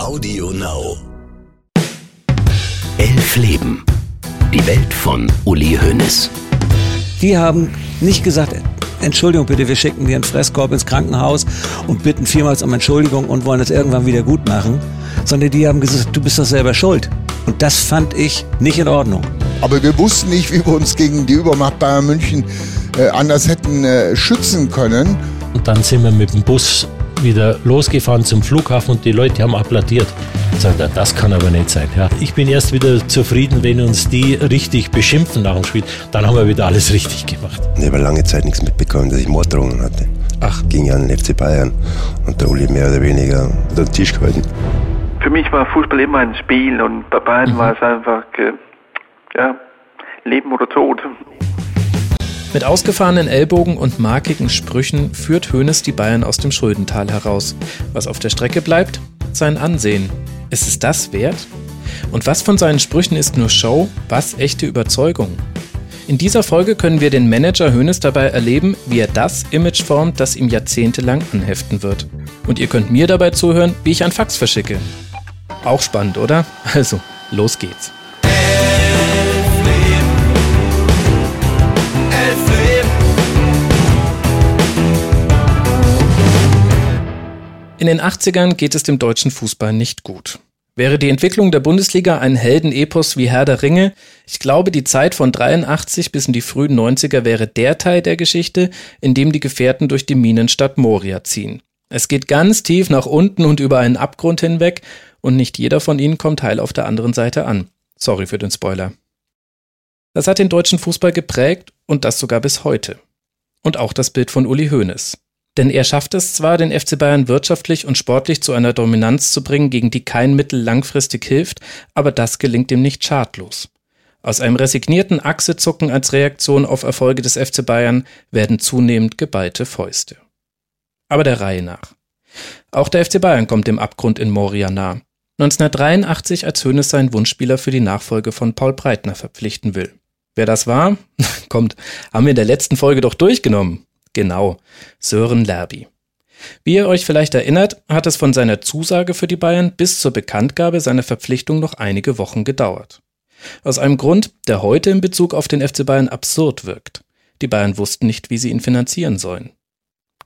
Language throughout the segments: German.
Audio Now. Elf Leben. Die Welt von Uli Hoeneß. Die haben nicht gesagt, Entschuldigung bitte, wir schicken dir einen Fresskorb ins Krankenhaus und bitten vielmals um Entschuldigung und wollen es irgendwann wieder gut machen, sondern die haben gesagt, du bist doch selber schuld. Und das fand ich nicht in Ordnung. Aber wir wussten nicht, wie wir uns gegen die Übermacht Bayern München äh, anders hätten äh, schützen können. Und dann sind wir mit dem Bus wieder losgefahren zum Flughafen und die Leute haben applaudiert. Ich sagte, das kann aber nicht sein. Ja. Ich bin erst wieder zufrieden, wenn uns die richtig beschimpfen nach dem Spiel. Dann haben wir wieder alles richtig gemacht. Ich habe lange Zeit nichts mitbekommen, dass ich Morddrohungen hatte. Ach. Ging ja an den FC Bayern und der Uli mehr oder weniger unter den Tisch gehalten. Für mich war Fußball immer ein Spiel und bei Bayern mhm. war es einfach, äh, ja, Leben oder Tod. Mit ausgefahrenen Ellbogen und markigen Sprüchen führt Hoeneß die Bayern aus dem Schuldental heraus. Was auf der Strecke bleibt? Sein Ansehen. Ist es das wert? Und was von seinen Sprüchen ist nur Show, was echte Überzeugung? In dieser Folge können wir den Manager Hoeneß dabei erleben, wie er das Image formt, das ihm jahrzehntelang anheften wird. Und ihr könnt mir dabei zuhören, wie ich ein Fax verschicke. Auch spannend, oder? Also, los geht's. In den 80ern geht es dem deutschen Fußball nicht gut. Wäre die Entwicklung der Bundesliga ein Heldenepos wie Herr der Ringe, ich glaube, die Zeit von 83 bis in die frühen 90er wäre der Teil der Geschichte, in dem die Gefährten durch die Minenstadt Moria ziehen. Es geht ganz tief nach unten und über einen Abgrund hinweg und nicht jeder von ihnen kommt heil auf der anderen Seite an. Sorry für den Spoiler. Das hat den deutschen Fußball geprägt und das sogar bis heute. Und auch das Bild von Uli Hoeneß. Denn er schafft es zwar, den FC Bayern wirtschaftlich und sportlich zu einer Dominanz zu bringen, gegen die kein Mittel langfristig hilft, aber das gelingt ihm nicht schadlos. Aus einem resignierten Achsezucken als Reaktion auf Erfolge des FC Bayern werden zunehmend geballte Fäuste. Aber der Reihe nach. Auch der FC Bayern kommt dem Abgrund in Moria nah. 1983, als Hoeneß seinen Wunschspieler für die Nachfolge von Paul Breitner verpflichten will. Wer das war? Kommt, haben wir in der letzten Folge doch durchgenommen. Genau, Sören Lerby. Wie ihr euch vielleicht erinnert, hat es von seiner Zusage für die Bayern bis zur Bekanntgabe seiner Verpflichtung noch einige Wochen gedauert. Aus einem Grund, der heute in Bezug auf den FC Bayern absurd wirkt. Die Bayern wussten nicht, wie sie ihn finanzieren sollen.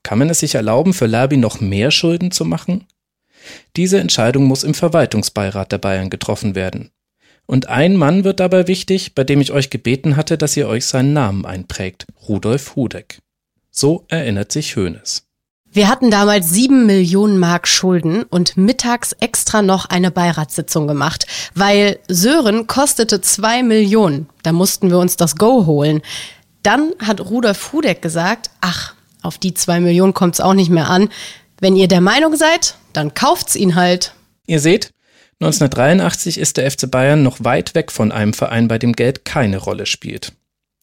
Kann man es sich erlauben, für Lerby noch mehr Schulden zu machen? Diese Entscheidung muss im Verwaltungsbeirat der Bayern getroffen werden. Und ein Mann wird dabei wichtig, bei dem ich euch gebeten hatte, dass ihr euch seinen Namen einprägt. Rudolf Hudeck. So erinnert sich Hoeneß. Wir hatten damals sieben Millionen Mark Schulden und mittags extra noch eine Beiratssitzung gemacht, weil Sören kostete zwei Millionen. Da mussten wir uns das Go holen. Dann hat Rudolf Hudeck gesagt, ach, auf die zwei Millionen kommt's auch nicht mehr an. Wenn ihr der Meinung seid, dann kauft's ihn halt. Ihr seht, 1983 ist der FC Bayern noch weit weg von einem Verein, bei dem Geld keine Rolle spielt.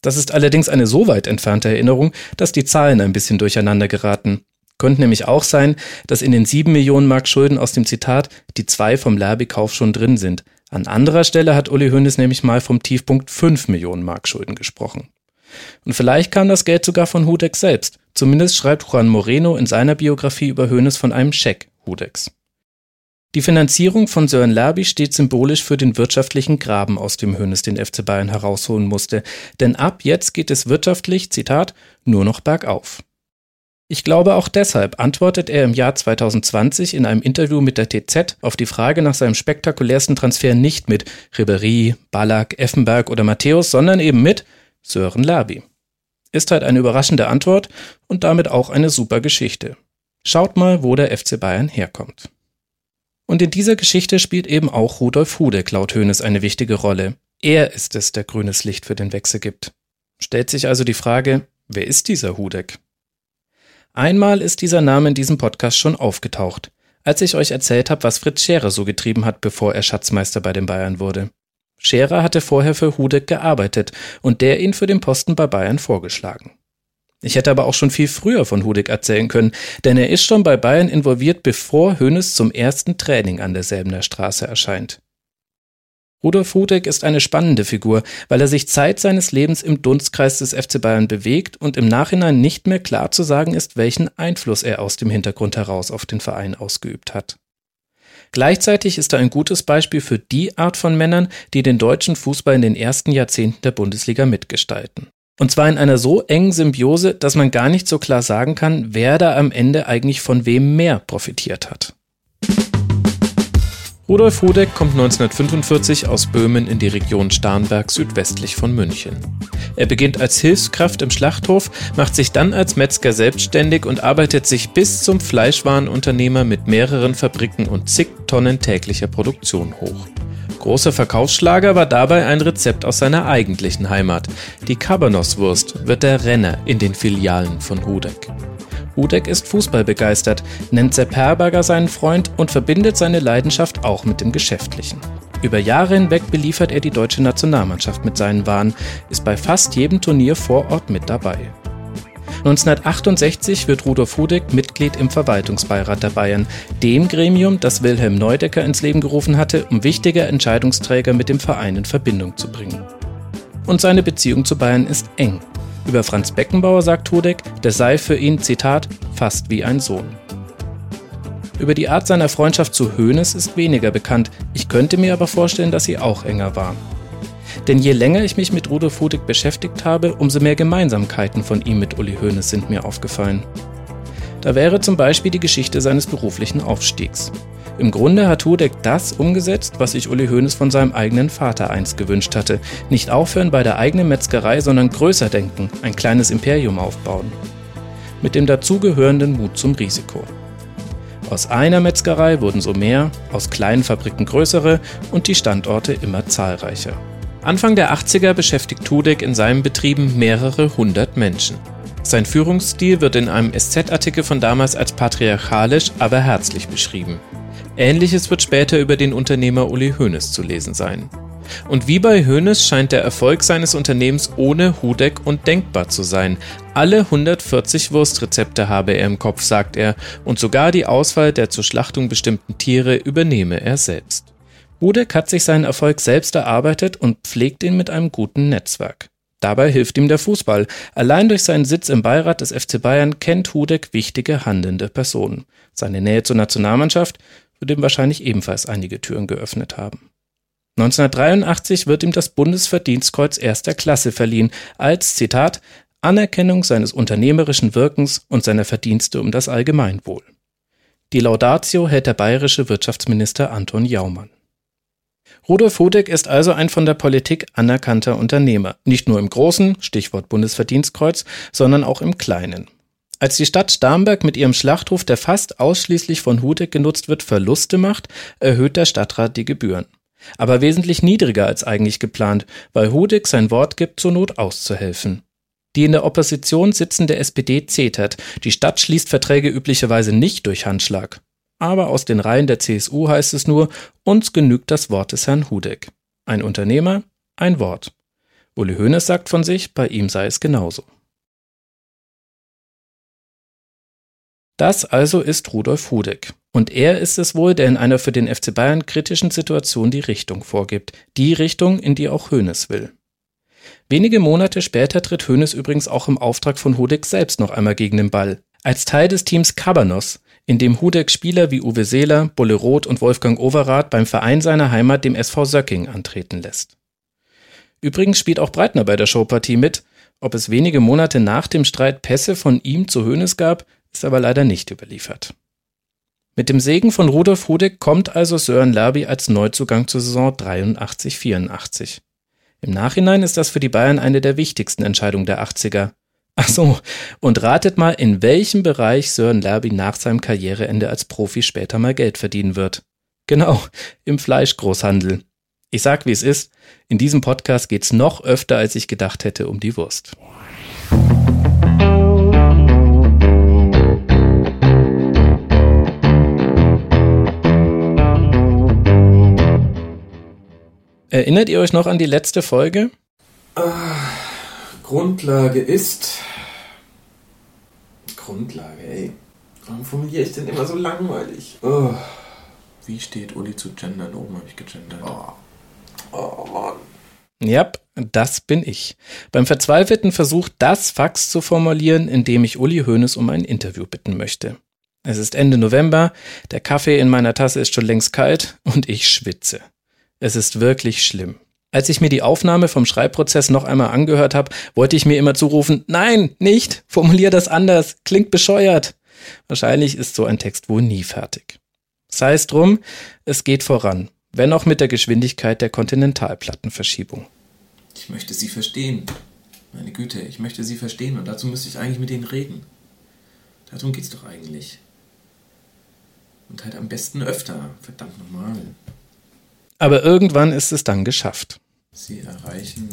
Das ist allerdings eine so weit entfernte Erinnerung, dass die Zahlen ein bisschen durcheinander geraten. Könnte nämlich auch sein, dass in den sieben Millionen Mark Schulden aus dem Zitat die zwei vom Lerby-Kauf schon drin sind. An anderer Stelle hat Uli Hoeneß nämlich mal vom Tiefpunkt fünf Millionen Mark Schulden gesprochen. Und vielleicht kam das Geld sogar von Hudex selbst. Zumindest schreibt Juan Moreno in seiner Biografie über Hoeneß von einem Scheck Hudex. Die Finanzierung von Sören Lerby steht symbolisch für den wirtschaftlichen Graben, aus dem Hönes den FC Bayern herausholen musste. Denn ab jetzt geht es wirtschaftlich, Zitat, nur noch bergauf. Ich glaube auch deshalb antwortet er im Jahr 2020 in einem Interview mit der TZ auf die Frage nach seinem spektakulärsten Transfer nicht mit Ribéry, Ballack, Effenberg oder Matthäus, sondern eben mit Sören Lerby. Ist halt eine überraschende Antwort und damit auch eine super Geschichte. Schaut mal, wo der FC Bayern herkommt. Und in dieser Geschichte spielt eben auch Rudolf Hudeck laut Hoeneß eine wichtige Rolle. Er ist es, der grünes Licht für den Wechsel gibt. Stellt sich also die Frage, wer ist dieser Hudeck? Einmal ist dieser Name in diesem Podcast schon aufgetaucht, als ich euch erzählt habe, was Fritz Scherer so getrieben hat, bevor er Schatzmeister bei den Bayern wurde. Scherer hatte vorher für Hudeck gearbeitet und der ihn für den Posten bei Bayern vorgeschlagen. Ich hätte aber auch schon viel früher von Hudig erzählen können, denn er ist schon bei Bayern involviert, bevor Hoeneß zum ersten Training an derselben Straße erscheint. Rudolf Hudeck ist eine spannende Figur, weil er sich Zeit seines Lebens im Dunstkreis des FC Bayern bewegt und im Nachhinein nicht mehr klar zu sagen ist, welchen Einfluss er aus dem Hintergrund heraus auf den Verein ausgeübt hat. Gleichzeitig ist er ein gutes Beispiel für die Art von Männern, die den deutschen Fußball in den ersten Jahrzehnten der Bundesliga mitgestalten. Und zwar in einer so engen Symbiose, dass man gar nicht so klar sagen kann, wer da am Ende eigentlich von wem mehr profitiert hat. Rudolf Hudeck kommt 1945 aus Böhmen in die Region Starnberg südwestlich von München. Er beginnt als Hilfskraft im Schlachthof, macht sich dann als Metzger selbstständig und arbeitet sich bis zum Fleischwarenunternehmer mit mehreren Fabriken und zig Tonnen täglicher Produktion hoch. Großer Verkaufsschlager war dabei ein Rezept aus seiner eigentlichen Heimat. Die Cabanoswurst wird der Renner in den Filialen von Hudeck. Hudeck ist fußballbegeistert, nennt Sepp Herberger seinen Freund und verbindet seine Leidenschaft auch mit dem Geschäftlichen. Über Jahre hinweg beliefert er die deutsche Nationalmannschaft mit seinen Waren, ist bei fast jedem Turnier vor Ort mit dabei. 1968 wird Rudolf Hudeck Mitglied im Verwaltungsbeirat der Bayern, dem Gremium, das Wilhelm Neudecker ins Leben gerufen hatte, um wichtige Entscheidungsträger mit dem Verein in Verbindung zu bringen. Und seine Beziehung zu Bayern ist eng. Über Franz Beckenbauer sagt Hudeck, der sei für ihn, Zitat, fast wie ein Sohn. Über die Art seiner Freundschaft zu Hoeneß ist weniger bekannt, ich könnte mir aber vorstellen, dass sie auch enger war. Denn je länger ich mich mit Rudolf Hudeck beschäftigt habe, umso mehr Gemeinsamkeiten von ihm mit Uli Hoeneß sind mir aufgefallen. Da wäre zum Beispiel die Geschichte seines beruflichen Aufstiegs. Im Grunde hat Hudek das umgesetzt, was sich Uli Hoeneß von seinem eigenen Vater einst gewünscht hatte. Nicht aufhören bei der eigenen Metzgerei, sondern größer denken, ein kleines Imperium aufbauen. Mit dem dazugehörenden Mut zum Risiko. Aus einer Metzgerei wurden so mehr, aus kleinen Fabriken größere und die Standorte immer zahlreicher. Anfang der 80er beschäftigt Tudek in seinen Betrieben mehrere hundert Menschen. Sein Führungsstil wird in einem SZ-Artikel von damals als patriarchalisch, aber herzlich beschrieben. Ähnliches wird später über den Unternehmer Uli Hoeneß zu lesen sein. Und wie bei Hoeneß scheint der Erfolg seines Unternehmens ohne Hudeck undenkbar zu sein. Alle 140 Wurstrezepte habe er im Kopf, sagt er, und sogar die Auswahl der zur Schlachtung bestimmten Tiere übernehme er selbst. Hudeck hat sich seinen Erfolg selbst erarbeitet und pflegt ihn mit einem guten Netzwerk. Dabei hilft ihm der Fußball. Allein durch seinen Sitz im Beirat des FC Bayern kennt Hudeck wichtige handelnde Personen. Seine Nähe zur Nationalmannschaft wird ihm wahrscheinlich ebenfalls einige Türen geöffnet haben. 1983 wird ihm das Bundesverdienstkreuz erster Klasse verliehen, als, Zitat, Anerkennung seines unternehmerischen Wirkens und seiner Verdienste um das Allgemeinwohl. Die Laudatio hält der bayerische Wirtschaftsminister Anton Jaumann. Rudolf Hudeck ist also ein von der Politik anerkannter Unternehmer, nicht nur im Großen, Stichwort Bundesverdienstkreuz, sondern auch im Kleinen. Als die Stadt Starnberg mit ihrem Schlachthof, der fast ausschließlich von Hudeck genutzt wird, Verluste macht, erhöht der Stadtrat die Gebühren. Aber wesentlich niedriger als eigentlich geplant, weil Hudeck sein Wort gibt, zur Not auszuhelfen. Die in der Opposition sitzende SPD zetert. Die Stadt schließt Verträge üblicherweise nicht durch Handschlag. Aber aus den Reihen der CSU heißt es nur, uns genügt das Wort des Herrn Hudeck. Ein Unternehmer, ein Wort. Uli Hoeneß sagt von sich, bei ihm sei es genauso. Das also ist Rudolf Hudeck. Und er ist es wohl, der in einer für den FC Bayern kritischen Situation die Richtung vorgibt. Die Richtung, in die auch Hoeneß will. Wenige Monate später tritt Hoeneß übrigens auch im Auftrag von Hudeck selbst noch einmal gegen den Ball. Als Teil des Teams Cabanos, in dem Hudeck Spieler wie Uwe Seeler, Bolle Roth und Wolfgang Overath beim Verein seiner Heimat, dem SV Söcking, antreten lässt. Übrigens spielt auch Breitner bei der Showpartie mit. Ob es wenige Monate nach dem Streit Pässe von ihm zu Hoeneß gab, ist aber leider nicht überliefert. Mit dem Segen von Rudolf Hudeck kommt also Sören Lerby als Neuzugang zur Saison 83-84. Im Nachhinein ist das für die Bayern eine der wichtigsten Entscheidungen der 80er. Ach so, und ratet mal, in welchem Bereich Sören Lerby nach seinem Karriereende als Profi später mal Geld verdienen wird. Genau, im Fleischgroßhandel. Ich sag, wie es ist, in diesem Podcast geht's noch öfter, als ich gedacht hätte, um die Wurst. Erinnert ihr euch noch an die letzte Folge? Ah, Grundlage ist. Grundlage, ey. Warum formuliere ich denn immer so langweilig? Oh. Wie steht Uli zu gendern? Oben habe ich gegendert. Oh. oh Mann. Ja, das bin ich. Beim verzweifelten Versuch, das Fax zu formulieren, in dem ich Uli Hoeneß um ein Interview bitten möchte. Es ist Ende November, der Kaffee in meiner Tasse ist schon längst kalt und ich schwitze. Es ist wirklich schlimm. Als ich mir die Aufnahme vom Schreibprozess noch einmal angehört habe, wollte ich mir immer zurufen, nein, nicht, formulier das anders, klingt bescheuert. Wahrscheinlich ist so ein Text wohl nie fertig. Sei es drum, es geht voran, wenn auch mit der Geschwindigkeit der Kontinentalplattenverschiebung. Ich möchte Sie verstehen. Meine Güte, ich möchte Sie verstehen und dazu müsste ich eigentlich mit Ihnen reden. Darum geht's doch eigentlich. Und halt am besten öfter, verdammt nochmal. Aber irgendwann ist es dann geschafft. Sie erreichen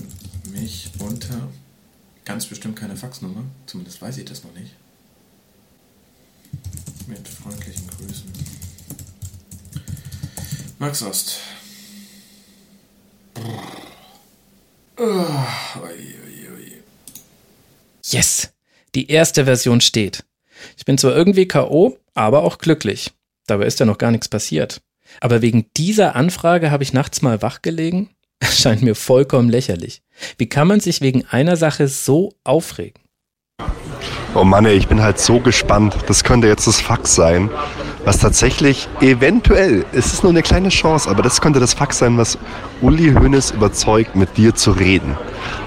mich unter ganz bestimmt keine Faxnummer. Zumindest weiß ich das noch nicht. Mit freundlichen Grüßen. Max Ost. Yes! Die erste Version steht. Ich bin zwar irgendwie K.O., aber auch glücklich. Dabei ist ja noch gar nichts passiert. Aber wegen dieser Anfrage habe ich nachts mal wachgelegen? Scheint mir vollkommen lächerlich. Wie kann man sich wegen einer Sache so aufregen? Oh Mann, ey, ich bin halt so gespannt. Das könnte jetzt das Fax sein, was tatsächlich eventuell, es ist nur eine kleine Chance, aber das könnte das Fax sein, was Uli Hoeneß überzeugt, mit dir zu reden.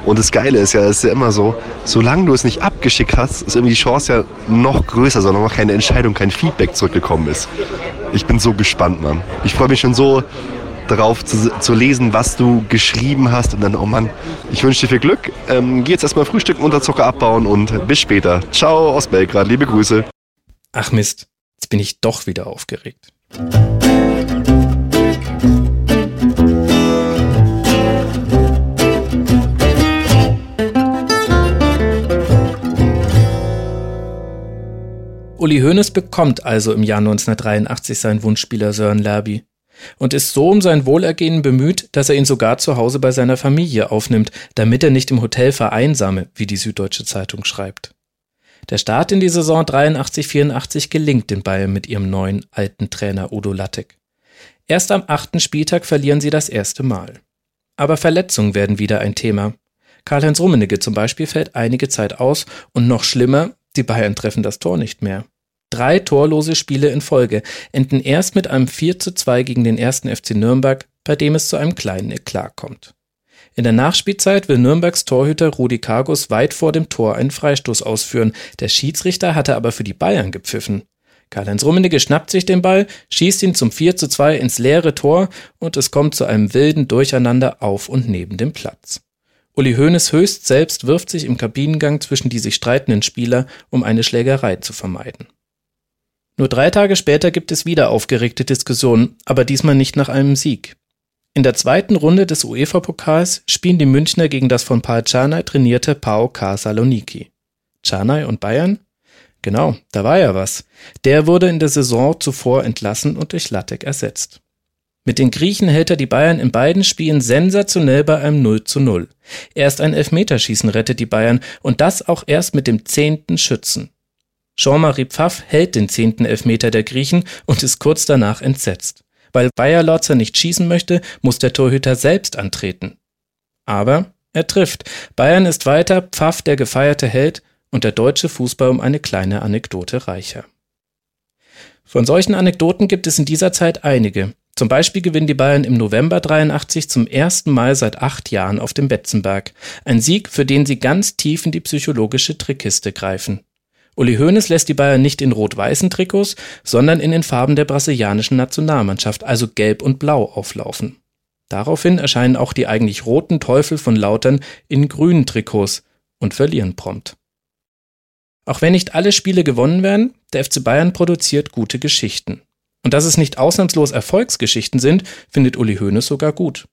Und das Geile ist ja, es ist ja immer so, solange du es nicht abgeschickt hast, ist irgendwie die Chance ja noch größer, solange noch keine Entscheidung, kein Feedback zurückgekommen ist. Ich bin so gespannt, Mann. Ich freue mich schon so darauf zu, zu, lesen, was du geschrieben hast. Und dann, oh Mann, ich wünsche dir viel Glück. Ähm, geh jetzt erstmal frühstücken, Unterzucker abbauen und bis später. Ciao aus Belgrad, liebe Grüße. Ach Mist, bin ich doch wieder aufgeregt. Uli Hoeneß bekommt also im Jahr 1983 seinen Wunschspieler Sören Lerby und ist so um sein Wohlergehen bemüht, dass er ihn sogar zu Hause bei seiner Familie aufnimmt, damit er nicht im Hotel vereinsame, wie die Süddeutsche Zeitung schreibt. Der Start in die Saison 83-84 gelingt den Bayern mit ihrem neuen alten Trainer Udo Lattek. Erst am achten Spieltag verlieren sie das erste Mal. Aber Verletzungen werden wieder ein Thema. Karl-Heinz Rummenigge zum Beispiel fällt einige Zeit aus und noch schlimmer, die Bayern treffen das Tor nicht mehr. Drei torlose Spiele in Folge enden erst mit einem 4 zu 2 gegen den ersten FC Nürnberg, bei dem es zu einem kleinen Eklat kommt. In der Nachspielzeit will Nürnbergs Torhüter Rudi Kargus weit vor dem Tor einen Freistoß ausführen. Der Schiedsrichter hatte aber für die Bayern gepfiffen. Karl-Heinz Rummenigge schnappt sich den Ball, schießt ihn zum 4 zu 2 ins leere Tor und es kommt zu einem wilden Durcheinander auf und neben dem Platz. Uli Hoeneß höchst selbst wirft sich im Kabinengang zwischen die sich streitenden Spieler, um eine Schlägerei zu vermeiden. Nur drei Tage später gibt es wieder aufgeregte Diskussionen, aber diesmal nicht nach einem Sieg. In der zweiten Runde des UEFA-Pokals spielen die Münchner gegen das von Paul Czarnay trainierte PAOK Saloniki. Czarnay und Bayern? Genau, da war ja was. Der wurde in der Saison zuvor entlassen und durch Lattek ersetzt. Mit den Griechen hält er die Bayern in beiden Spielen sensationell bei einem 0 zu 0. Erst ein Elfmeterschießen rettet die Bayern und das auch erst mit dem zehnten Schützen. Jean-Marie Pfaff hält den zehnten Elfmeter der Griechen und ist kurz danach entsetzt. Weil Bayer Lotzer nicht schießen möchte, muss der Torhüter selbst antreten. Aber er trifft. Bayern ist weiter, Pfaff der gefeierte Held und der deutsche Fußball um eine kleine Anekdote reicher. Von solchen Anekdoten gibt es in dieser Zeit einige. Zum Beispiel gewinnen die Bayern im November 83 zum ersten Mal seit acht Jahren auf dem Betzenberg. Ein Sieg, für den sie ganz tief in die psychologische Trickkiste greifen. Uli Hoeneß lässt die Bayern nicht in rot-weißen Trikots, sondern in den Farben der brasilianischen Nationalmannschaft, also gelb und blau, auflaufen. Daraufhin erscheinen auch die eigentlich roten Teufel von Lautern in grünen Trikots und verlieren prompt. Auch wenn nicht alle Spiele gewonnen werden, der FC Bayern produziert gute Geschichten. Und dass es nicht ausnahmslos Erfolgsgeschichten sind, findet Uli Hoeneß sogar gut.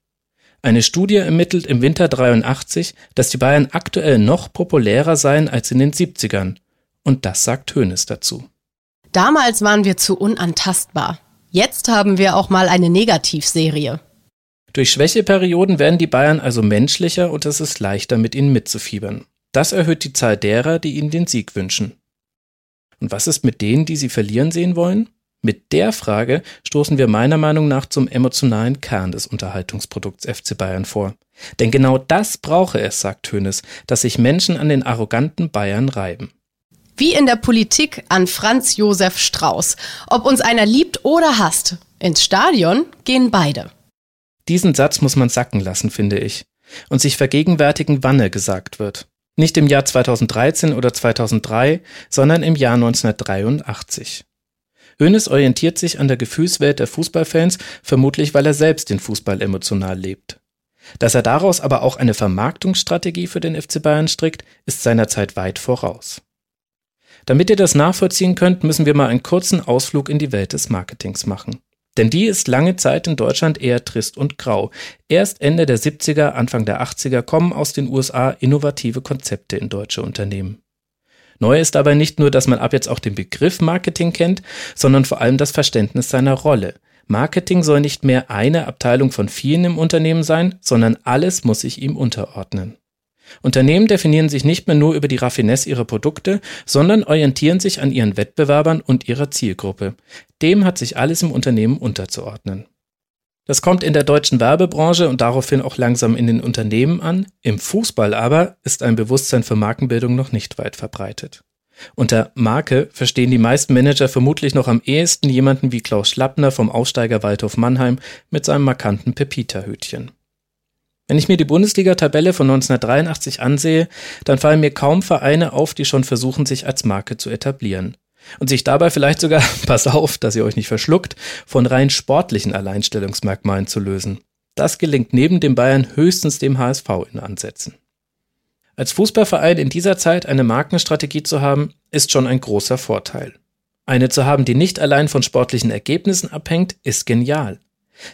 Eine Studie ermittelt im Winter 83, dass die Bayern aktuell noch populärer seien als in den 70ern und das sagt Hönes dazu. Damals waren wir zu unantastbar. Jetzt haben wir auch mal eine Negativserie. Durch Schwächeperioden werden die Bayern also menschlicher und es ist leichter, mit ihnen mitzufiebern. Das erhöht die Zahl derer, die ihnen den Sieg wünschen. Und was ist mit denen, die sie verlieren sehen wollen? Mit der Frage stoßen wir meiner Meinung nach zum emotionalen Kern des Unterhaltungsprodukts FC Bayern vor. Denn genau das brauche es, sagt Hönes, dass sich Menschen an den arroganten Bayern reiben. Wie in der Politik an Franz Josef Strauß. Ob uns einer liebt oder hasst, ins Stadion gehen beide. Diesen Satz muss man sacken lassen, finde ich. Und sich vergegenwärtigen, wann er gesagt wird. Nicht im Jahr 2013 oder 2003, sondern im Jahr 1983. Hoeneß orientiert sich an der Gefühlswelt der Fußballfans, vermutlich weil er selbst den Fußball emotional lebt. Dass er daraus aber auch eine Vermarktungsstrategie für den FC Bayern strickt, ist seiner Zeit weit voraus. Damit ihr das nachvollziehen könnt, müssen wir mal einen kurzen Ausflug in die Welt des Marketings machen. Denn die ist lange Zeit in Deutschland eher trist und grau. Erst Ende der 70er, Anfang der 80er kommen aus den USA innovative Konzepte in deutsche Unternehmen. Neu ist dabei nicht nur, dass man ab jetzt auch den Begriff Marketing kennt, sondern vor allem das Verständnis seiner Rolle. Marketing soll nicht mehr eine Abteilung von vielen im Unternehmen sein, sondern alles muss sich ihm unterordnen. Unternehmen definieren sich nicht mehr nur über die Raffinesse ihrer Produkte, sondern orientieren sich an ihren Wettbewerbern und ihrer Zielgruppe. Dem hat sich alles im Unternehmen unterzuordnen. Das kommt in der deutschen Werbebranche und daraufhin auch langsam in den Unternehmen an. Im Fußball aber ist ein Bewusstsein für Markenbildung noch nicht weit verbreitet. Unter Marke verstehen die meisten Manager vermutlich noch am ehesten jemanden wie Klaus Schlappner vom Aufsteiger Waldhof Mannheim mit seinem markanten Pepita-Hütchen. Wenn ich mir die Bundesliga-Tabelle von 1983 ansehe, dann fallen mir kaum Vereine auf, die schon versuchen, sich als Marke zu etablieren. Und sich dabei vielleicht sogar, pass auf, dass ihr euch nicht verschluckt, von rein sportlichen Alleinstellungsmerkmalen zu lösen. Das gelingt neben dem Bayern höchstens dem HSV in Ansätzen. Als Fußballverein in dieser Zeit eine Markenstrategie zu haben, ist schon ein großer Vorteil. Eine zu haben, die nicht allein von sportlichen Ergebnissen abhängt, ist genial.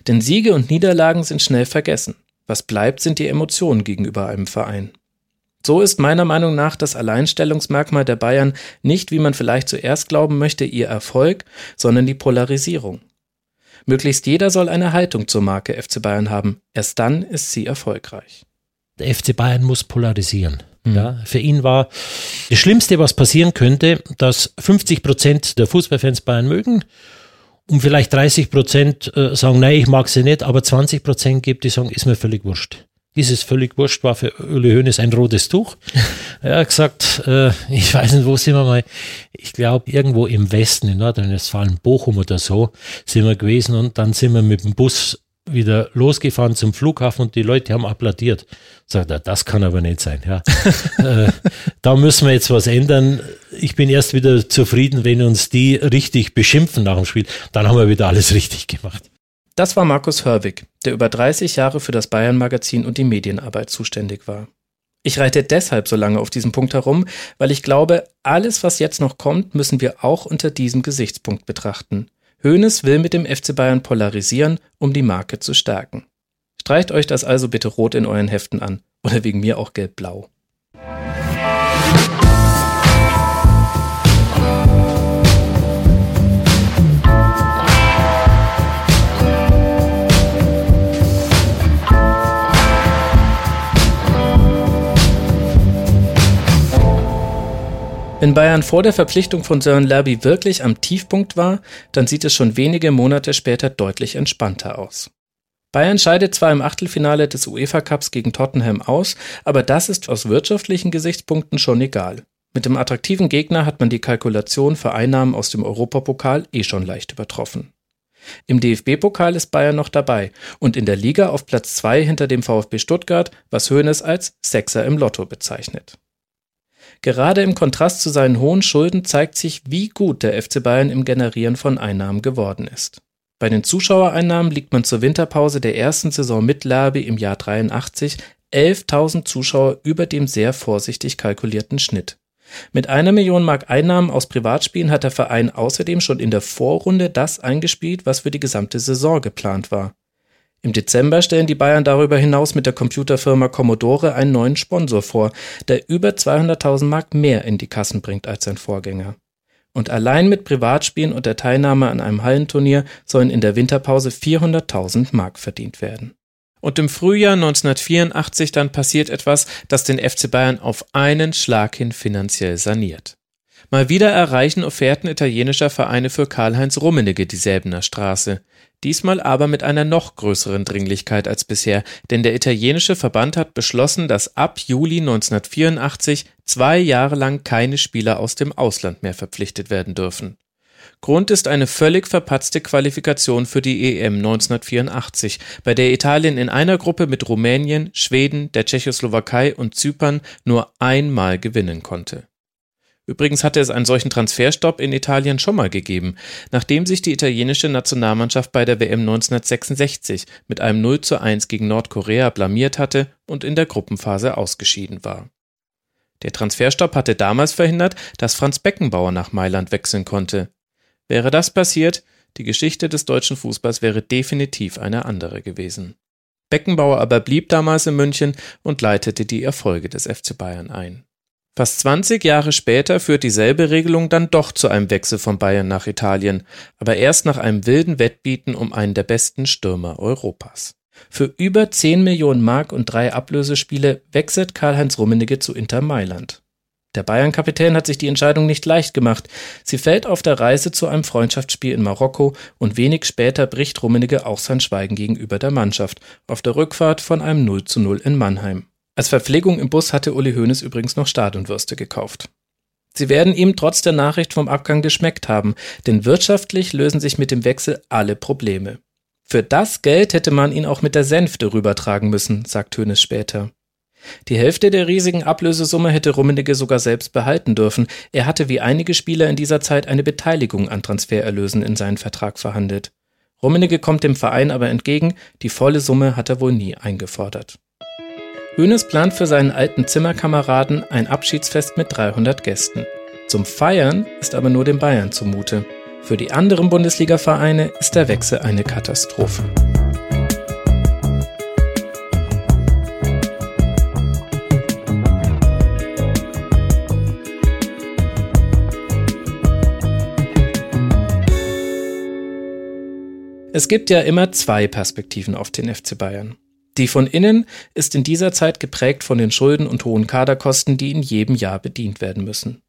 Denn Siege und Niederlagen sind schnell vergessen. Was bleibt, sind die Emotionen gegenüber einem Verein. So ist meiner Meinung nach das Alleinstellungsmerkmal der Bayern nicht, wie man vielleicht zuerst glauben möchte, ihr Erfolg, sondern die Polarisierung. Möglichst jeder soll eine Haltung zur Marke FC Bayern haben. Erst dann ist sie erfolgreich. Der FC Bayern muss polarisieren. Mhm. Ja, für ihn war das Schlimmste, was passieren könnte, dass 50 Prozent der Fußballfans Bayern mögen und vielleicht 30 Prozent äh, sagen, nein, ich mag sie nicht, aber 20 Prozent gibt, die sagen, ist mir völlig wurscht. Dieses völlig wurscht war für Uli Hoeneß ein rotes Tuch. er hat gesagt, äh, ich weiß nicht, wo sind wir mal, ich glaube irgendwo im Westen, in Nordrhein-Westfalen, Bochum oder so, sind wir gewesen und dann sind wir mit dem Bus wieder losgefahren zum Flughafen und die Leute haben applaudiert. Sagt er, das kann aber nicht sein. Ja. äh, da müssen wir jetzt was ändern. Ich bin erst wieder zufrieden, wenn uns die richtig beschimpfen nach dem Spiel. Dann haben wir wieder alles richtig gemacht. Das war Markus Hörwig, der über 30 Jahre für das Bayern-Magazin und die Medienarbeit zuständig war. Ich reite deshalb so lange auf diesem Punkt herum, weil ich glaube, alles, was jetzt noch kommt, müssen wir auch unter diesem Gesichtspunkt betrachten. Hoeneß will mit dem FC Bayern polarisieren, um die Marke zu stärken. Streicht euch das also bitte rot in euren Heften an oder wegen mir auch gelb-blau. Wenn Bayern vor der Verpflichtung von Sören Lerby wirklich am Tiefpunkt war, dann sieht es schon wenige Monate später deutlich entspannter aus. Bayern scheidet zwar im Achtelfinale des UEFA Cups gegen Tottenham aus, aber das ist aus wirtschaftlichen Gesichtspunkten schon egal. Mit dem attraktiven Gegner hat man die Kalkulation für Einnahmen aus dem Europapokal eh schon leicht übertroffen. Im DFB-Pokal ist Bayern noch dabei und in der Liga auf Platz 2 hinter dem VfB Stuttgart, was Hoeneß als Sechser im Lotto bezeichnet. Gerade im Kontrast zu seinen hohen Schulden zeigt sich, wie gut der FC Bayern im Generieren von Einnahmen geworden ist. Bei den Zuschauereinnahmen liegt man zur Winterpause der ersten Saison mit Lerby im Jahr 83 11.000 Zuschauer über dem sehr vorsichtig kalkulierten Schnitt. Mit einer Million Mark Einnahmen aus Privatspielen hat der Verein außerdem schon in der Vorrunde das eingespielt, was für die gesamte Saison geplant war. Im Dezember stellen die Bayern darüber hinaus mit der Computerfirma Commodore einen neuen Sponsor vor, der über 200.000 Mark mehr in die Kassen bringt als sein Vorgänger. Und allein mit Privatspielen und der Teilnahme an einem Hallenturnier sollen in der Winterpause 400.000 Mark verdient werden. Und im Frühjahr 1984 dann passiert etwas, das den FC Bayern auf einen Schlag hin finanziell saniert. Mal wieder erreichen Offerten italienischer Vereine für Karl-Heinz Rummenigge die Säbener Straße. Diesmal aber mit einer noch größeren Dringlichkeit als bisher, denn der italienische Verband hat beschlossen, dass ab Juli 1984 zwei Jahre lang keine Spieler aus dem Ausland mehr verpflichtet werden dürfen. Grund ist eine völlig verpatzte Qualifikation für die EM 1984, bei der Italien in einer Gruppe mit Rumänien, Schweden, der Tschechoslowakei und Zypern nur einmal gewinnen konnte. Übrigens hatte es einen solchen Transferstopp in Italien schon mal gegeben, nachdem sich die italienische Nationalmannschaft bei der WM 1966 mit einem 0 zu 1 gegen Nordkorea blamiert hatte und in der Gruppenphase ausgeschieden war. Der Transferstopp hatte damals verhindert, dass Franz Beckenbauer nach Mailand wechseln konnte. Wäre das passiert, die Geschichte des deutschen Fußballs wäre definitiv eine andere gewesen. Beckenbauer aber blieb damals in München und leitete die Erfolge des FC Bayern ein. Fast 20 Jahre später führt dieselbe Regelung dann doch zu einem Wechsel von Bayern nach Italien, aber erst nach einem wilden Wettbieten um einen der besten Stürmer Europas. Für über 10 Millionen Mark und drei Ablösespiele wechselt Karl-Heinz Rummenigge zu Inter Mailand. Der Bayern-Kapitän hat sich die Entscheidung nicht leicht gemacht. Sie fällt auf der Reise zu einem Freundschaftsspiel in Marokko und wenig später bricht Rummenigge auch sein Schweigen gegenüber der Mannschaft auf der Rückfahrt von einem 0 zu 0 in Mannheim. Als Verpflegung im Bus hatte Uli Hoeneß übrigens noch Stadionwürste gekauft. Sie werden ihm trotz der Nachricht vom Abgang geschmeckt haben, denn wirtschaftlich lösen sich mit dem Wechsel alle Probleme. Für das Geld hätte man ihn auch mit der Sänfte rübertragen müssen, sagt Hoeneß später. Die Hälfte der riesigen Ablösesumme hätte Rummenigge sogar selbst behalten dürfen. Er hatte wie einige Spieler in dieser Zeit eine Beteiligung an Transfererlösen in seinen Vertrag verhandelt. Rummenigge kommt dem Verein aber entgegen, die volle Summe hat er wohl nie eingefordert. Hoeneß plant für seinen alten Zimmerkameraden ein Abschiedsfest mit 300 Gästen. Zum Feiern ist aber nur den Bayern zumute. Für die anderen Bundesliga-Vereine ist der Wechsel eine Katastrophe. Es gibt ja immer zwei Perspektiven auf den FC Bayern. Die von innen ist in dieser Zeit geprägt von den Schulden und hohen Kaderkosten, die in jedem Jahr bedient werden müssen.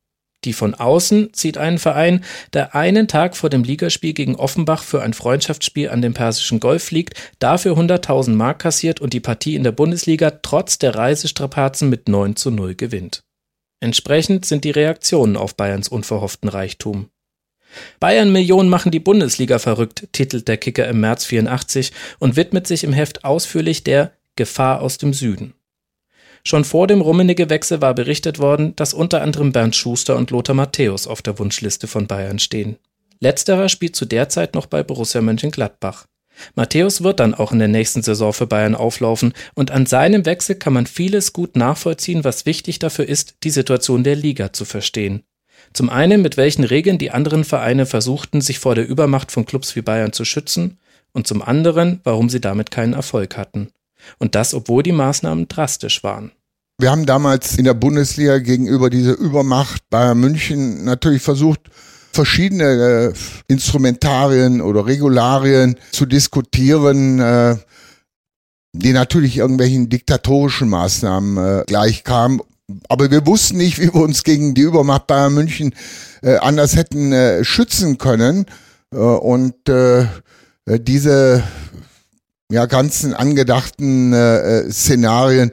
Die von außen sieht einen Verein, der einen Tag vor dem Ligaspiel gegen Offenbach für ein Freundschaftsspiel an dem Persischen Golf fliegt, dafür 100.000 Mark kassiert und die Partie in der Bundesliga trotz der Reisestrapazen mit 9 zu 0 gewinnt. Entsprechend sind die Reaktionen auf Bayerns unverhofften Reichtum. Bayern Millionen machen die Bundesliga verrückt, titelt der Kicker im März 84 und widmet sich im Heft ausführlich der Gefahr aus dem Süden. Schon vor dem Rummenigge-Wechsel war berichtet worden, dass unter anderem Bernd Schuster und Lothar Matthäus auf der Wunschliste von Bayern stehen. Letzterer spielt zu der Zeit noch bei Borussia Mönchengladbach. Matthäus wird dann auch in der nächsten Saison für Bayern auflaufen und an seinem Wechsel kann man vieles gut nachvollziehen, was wichtig dafür ist, die Situation der Liga zu verstehen. Zum einen, mit welchen Regeln die anderen Vereine versuchten, sich vor der Übermacht von Clubs wie Bayern zu schützen, und zum anderen, warum sie damit keinen Erfolg hatten. Und das, obwohl die Maßnahmen drastisch waren. Wir haben damals in der Bundesliga gegenüber dieser Übermacht Bayern München natürlich versucht, verschiedene äh, Instrumentarien oder Regularien zu diskutieren, äh, die natürlich irgendwelchen diktatorischen Maßnahmen äh, gleichkamen aber wir wussten nicht, wie wir uns gegen die Übermacht Bayern München äh, anders hätten äh, schützen können. Äh, und äh, diese ja, ganzen angedachten äh, Szenarien,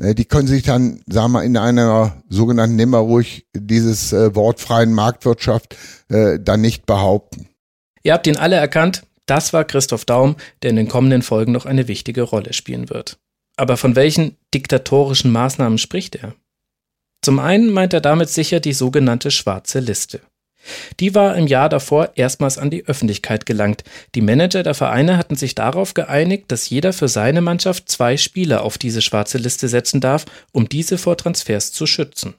äh, die können sich dann, sagen wir, in einer sogenannten, nehmen wir ruhig dieses äh, Wort freien Marktwirtschaft, äh, dann nicht behaupten. Ihr habt ihn alle erkannt. Das war Christoph Daum, der in den kommenden Folgen noch eine wichtige Rolle spielen wird. Aber von welchen diktatorischen Maßnahmen spricht er? Zum einen meint er damit sicher die sogenannte schwarze Liste. Die war im Jahr davor erstmals an die Öffentlichkeit gelangt. Die Manager der Vereine hatten sich darauf geeinigt, dass jeder für seine Mannschaft zwei Spieler auf diese schwarze Liste setzen darf, um diese vor Transfers zu schützen.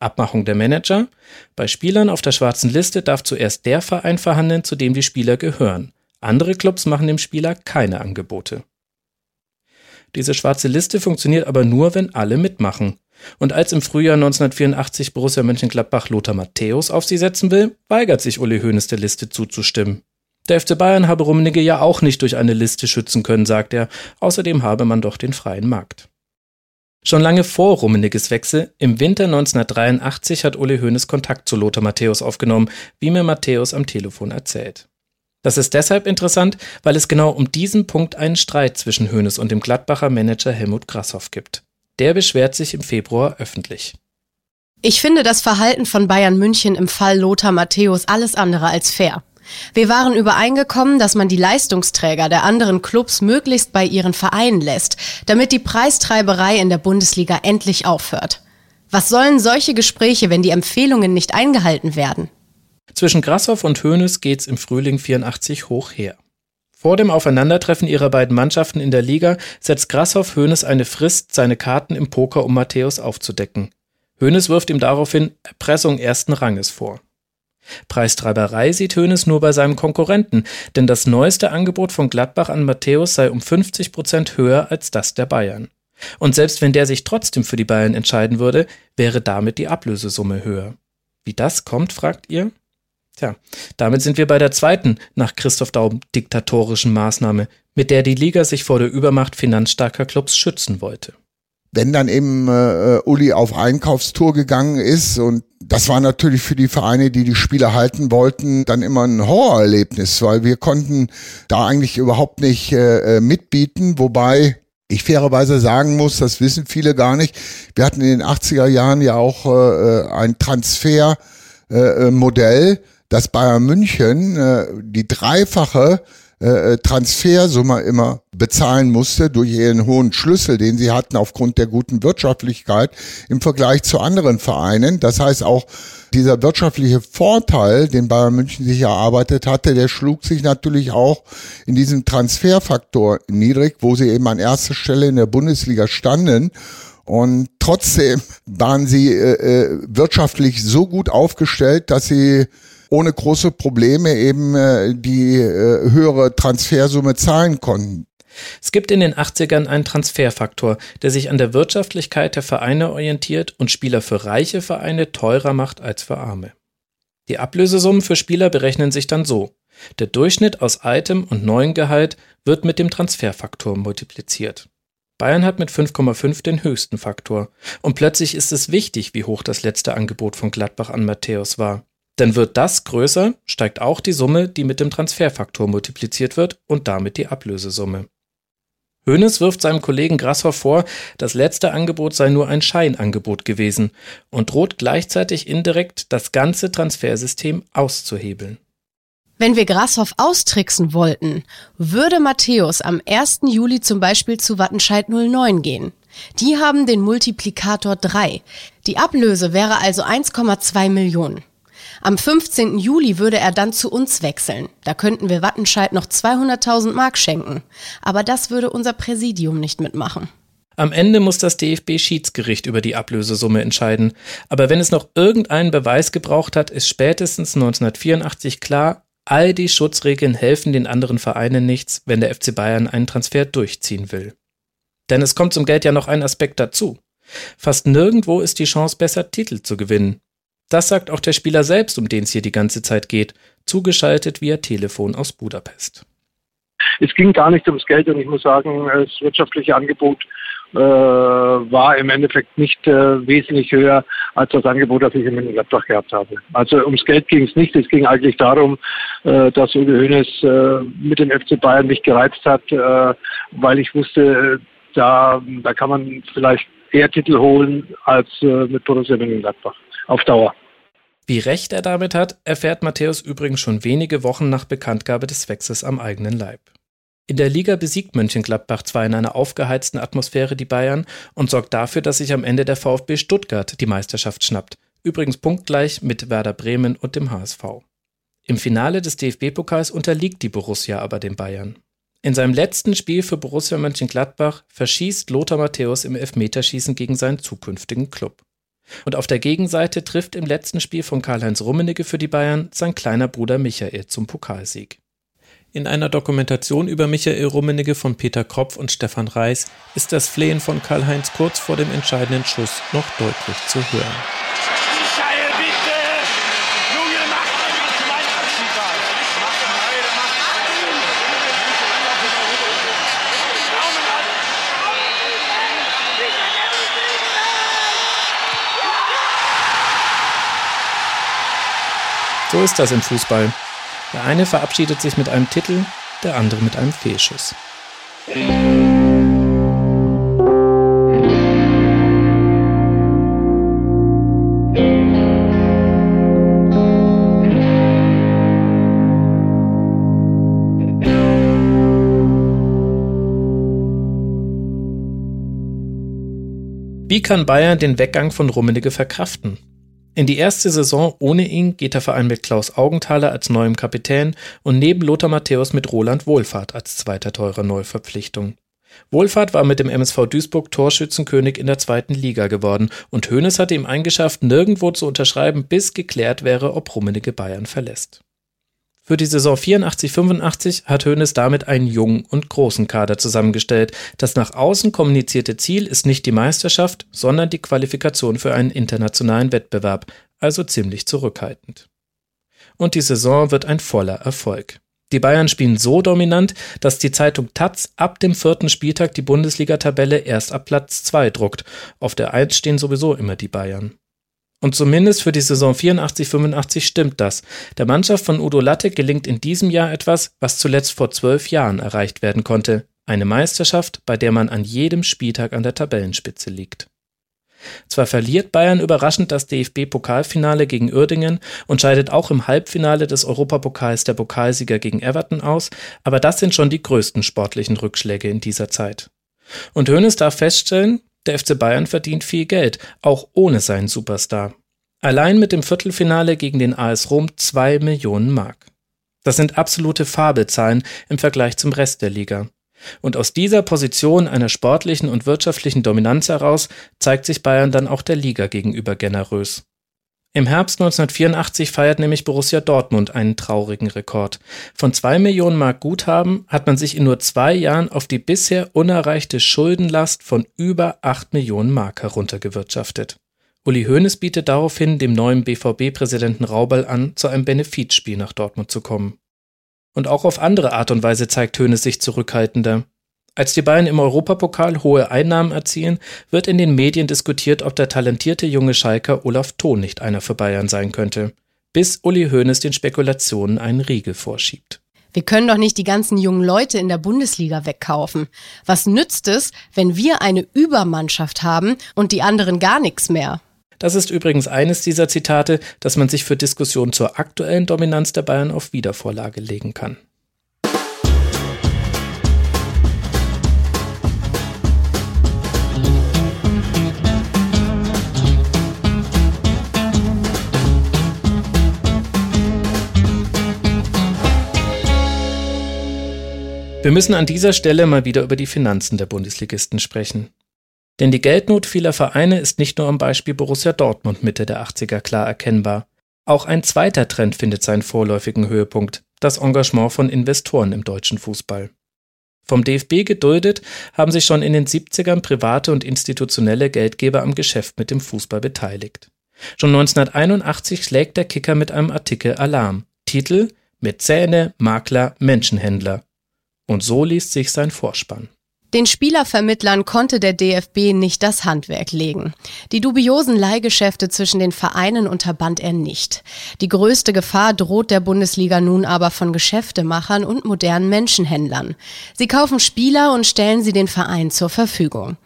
Abmachung der Manager. Bei Spielern auf der schwarzen Liste darf zuerst der Verein verhandeln, zu dem die Spieler gehören. Andere Clubs machen dem Spieler keine Angebote. Diese schwarze Liste funktioniert aber nur, wenn alle mitmachen. Und als im Frühjahr 1984 Borussia Mönchengladbach Lothar Matthäus auf sie setzen will, weigert sich Uli Hoeneß der Liste zuzustimmen. Der FC Bayern habe Rummenigge ja auch nicht durch eine Liste schützen können, sagt er. Außerdem habe man doch den freien Markt. Schon lange vor Rummenigges Wechsel, im Winter 1983, hat Uli Hoeneß Kontakt zu Lothar Matthäus aufgenommen, wie mir Matthäus am Telefon erzählt. Das ist deshalb interessant, weil es genau um diesen Punkt einen Streit zwischen Hoeneß und dem Gladbacher Manager Helmut Grasshoff gibt. Der beschwert sich im Februar öffentlich. Ich finde das Verhalten von Bayern München im Fall Lothar Matthäus alles andere als fair. Wir waren übereingekommen, dass man die Leistungsträger der anderen Clubs möglichst bei ihren Vereinen lässt, damit die Preistreiberei in der Bundesliga endlich aufhört. Was sollen solche Gespräche, wenn die Empfehlungen nicht eingehalten werden? Zwischen Grassoff und Hoeneß geht's im Frühling 84 hoch her. Vor dem Aufeinandertreffen ihrer beiden Mannschaften in der Liga setzt Grassoff Hoeneß eine Frist, seine Karten im Poker um Matthäus aufzudecken. Hoeneß wirft ihm daraufhin Erpressung ersten Ranges vor. Preistreiberei sieht Hoeneß nur bei seinem Konkurrenten, denn das neueste Angebot von Gladbach an Matthäus sei um 50 Prozent höher als das der Bayern. Und selbst wenn der sich trotzdem für die Bayern entscheiden würde, wäre damit die Ablösesumme höher. Wie das kommt, fragt ihr? Tja, damit sind wir bei der zweiten nach Christoph Daum diktatorischen Maßnahme, mit der die Liga sich vor der Übermacht finanzstarker Clubs schützen wollte. Wenn dann eben äh, Uli auf Einkaufstour gegangen ist und das war natürlich für die Vereine, die die Spiele halten wollten, dann immer ein Horrorerlebnis, weil wir konnten da eigentlich überhaupt nicht äh, äh mitbieten, wobei ich fairerweise sagen muss, das wissen viele gar nicht. Wir hatten in den 80er Jahren ja auch äh, äh ein Transfermodell, äh, Modell, dass Bayern München äh, die dreifache äh, äh, Transfersumme immer bezahlen musste durch ihren hohen Schlüssel, den sie hatten aufgrund der guten Wirtschaftlichkeit im Vergleich zu anderen Vereinen. Das heißt auch dieser wirtschaftliche Vorteil, den Bayern München sich erarbeitet hatte, der schlug sich natürlich auch in diesem Transferfaktor niedrig, wo sie eben an erster Stelle in der Bundesliga standen. Und trotzdem waren sie äh, äh wirtschaftlich so gut aufgestellt, dass sie ohne große Probleme eben äh, die äh, höhere Transfersumme zahlen konnten. Es gibt in den 80ern einen Transferfaktor, der sich an der Wirtschaftlichkeit der Vereine orientiert und Spieler für reiche Vereine teurer macht als für arme. Die Ablösesummen für Spieler berechnen sich dann so. Der Durchschnitt aus altem und neuem Gehalt wird mit dem Transferfaktor multipliziert. Bayern hat mit 5,5 den höchsten Faktor. Und plötzlich ist es wichtig, wie hoch das letzte Angebot von Gladbach an Matthäus war. Denn wird das größer, steigt auch die Summe, die mit dem Transferfaktor multipliziert wird und damit die Ablösesumme. Hoeneß wirft seinem Kollegen Grasshoff vor, das letzte Angebot sei nur ein Scheinangebot gewesen und droht gleichzeitig indirekt, das ganze Transfersystem auszuhebeln. Wenn wir Grasshoff austricksen wollten, würde Matthäus am 1. Juli zum Beispiel zu Wattenscheid 09 gehen. Die haben den Multiplikator 3. Die Ablöse wäre also 1,2 Millionen. Am 15. Juli würde er dann zu uns wechseln. Da könnten wir Wattenscheid noch 200.000 Mark schenken. Aber das würde unser Präsidium nicht mitmachen. Am Ende muss das DFB-Schiedsgericht über die Ablösesumme entscheiden. Aber wenn es noch irgendeinen Beweis gebraucht hat, ist spätestens 1984 klar, all die Schutzregeln helfen den anderen Vereinen nichts, wenn der FC Bayern einen Transfer durchziehen will. Denn es kommt zum Geld ja noch ein Aspekt dazu. Fast nirgendwo ist die Chance besser, Titel zu gewinnen. Das sagt auch der Spieler selbst, um den es hier die ganze Zeit geht, zugeschaltet via Telefon aus Budapest. Es ging gar nicht ums Geld und ich muss sagen, das wirtschaftliche Angebot äh, war im Endeffekt nicht äh, wesentlich höher als das Angebot, das ich in Mönchengladbach gehabt habe. Also ums Geld ging es nicht. Es ging eigentlich darum, äh, dass Uwe Hoeneß äh, mit dem FC Bayern mich gereizt hat, äh, weil ich wusste, da, da kann man vielleicht eher Titel holen als äh, mit Borussia Mönchengladbach auf Dauer. Wie recht er damit hat, erfährt Matthäus übrigens schon wenige Wochen nach Bekanntgabe des Wechsels am eigenen Leib. In der Liga besiegt Mönchengladbach zwar in einer aufgeheizten Atmosphäre die Bayern und sorgt dafür, dass sich am Ende der VfB Stuttgart die Meisterschaft schnappt, übrigens punktgleich mit Werder Bremen und dem HSV. Im Finale des DFB-Pokals unterliegt die Borussia aber den Bayern. In seinem letzten Spiel für Borussia Mönchengladbach verschießt Lothar Matthäus im Elfmeterschießen gegen seinen zukünftigen Klub. Und auf der Gegenseite trifft im letzten Spiel von Karl-Heinz Rummenigge für die Bayern sein kleiner Bruder Michael zum Pokalsieg. In einer Dokumentation über Michael Rummenigge von Peter Kropf und Stefan Reis ist das Flehen von Karl-Heinz kurz vor dem entscheidenden Schuss noch deutlich zu hören. So ist das im Fußball. Der eine verabschiedet sich mit einem Titel, der andere mit einem Fehlschuss. Wie kann Bayern den Weggang von Rummenigge verkraften? In die erste Saison ohne ihn geht der Verein mit Klaus Augenthaler als neuem Kapitän und neben Lothar Matthäus mit Roland Wohlfahrt als zweiter teurer Neuverpflichtung. Wohlfahrt war mit dem MSV Duisburg Torschützenkönig in der zweiten Liga geworden und Hoeneß hatte ihm eingeschafft, nirgendwo zu unterschreiben, bis geklärt wäre, ob Rummenigge Bayern verlässt. Für die Saison 84-85 hat Hoeneß damit einen jungen und großen Kader zusammengestellt. Das nach außen kommunizierte Ziel ist nicht die Meisterschaft, sondern die Qualifikation für einen internationalen Wettbewerb, also ziemlich zurückhaltend. Und die Saison wird ein voller Erfolg. Die Bayern spielen so dominant, dass die Zeitung Taz ab dem vierten Spieltag die Bundesliga-Tabelle erst ab Platz 2 druckt. Auf der 1 stehen sowieso immer die Bayern. Und zumindest für die Saison 84-85 stimmt das. Der Mannschaft von Udo Latte gelingt in diesem Jahr etwas, was zuletzt vor zwölf Jahren erreicht werden konnte. Eine Meisterschaft, bei der man an jedem Spieltag an der Tabellenspitze liegt. Zwar verliert Bayern überraschend das DFB-Pokalfinale gegen Uerdingen und scheidet auch im Halbfinale des Europapokals der Pokalsieger gegen Everton aus, aber das sind schon die größten sportlichen Rückschläge in dieser Zeit. Und Hoeneß darf feststellen, der FC Bayern verdient viel Geld, auch ohne seinen Superstar. Allein mit dem Viertelfinale gegen den AS Rom zwei Millionen Mark. Das sind absolute Fabelzahlen im Vergleich zum Rest der Liga. Und aus dieser Position einer sportlichen und wirtschaftlichen Dominanz heraus zeigt sich Bayern dann auch der Liga gegenüber generös. Im Herbst 1984 feiert nämlich Borussia Dortmund einen traurigen Rekord. Von zwei Millionen Mark Guthaben hat man sich in nur zwei Jahren auf die bisher unerreichte Schuldenlast von über acht Millionen Mark heruntergewirtschaftet. Uli Hoeneß bietet daraufhin dem neuen BVB-Präsidenten Raubal an, zu einem Benefizspiel nach Dortmund zu kommen. Und auch auf andere Art und Weise zeigt Hoeneß sich zurückhaltender. Als die Bayern im Europapokal hohe Einnahmen erzielen, wird in den Medien diskutiert, ob der talentierte junge Schalker Olaf Thon nicht einer für Bayern sein könnte. Bis Uli Hoeneß den Spekulationen einen Riegel vorschiebt. Wir können doch nicht die ganzen jungen Leute in der Bundesliga wegkaufen. Was nützt es, wenn wir eine Übermannschaft haben und die anderen gar nichts mehr? Das ist übrigens eines dieser Zitate, das man sich für Diskussionen zur aktuellen Dominanz der Bayern auf Wiedervorlage legen kann. Wir müssen an dieser Stelle mal wieder über die Finanzen der Bundesligisten sprechen. Denn die Geldnot vieler Vereine ist nicht nur am Beispiel Borussia Dortmund Mitte der 80er klar erkennbar. Auch ein zweiter Trend findet seinen vorläufigen Höhepunkt, das Engagement von Investoren im deutschen Fußball. Vom DFB geduldet haben sich schon in den 70ern private und institutionelle Geldgeber am Geschäft mit dem Fußball beteiligt. Schon 1981 schlägt der Kicker mit einem Artikel Alarm. Titel Mäzene, Makler, Menschenhändler. Und so liest sich sein Vorspann. Den Spielervermittlern konnte der DFB nicht das Handwerk legen. Die dubiosen Leihgeschäfte zwischen den Vereinen unterband er nicht. Die größte Gefahr droht der Bundesliga nun aber von Geschäftemachern und modernen Menschenhändlern. Sie kaufen Spieler und stellen sie den Verein zur Verfügung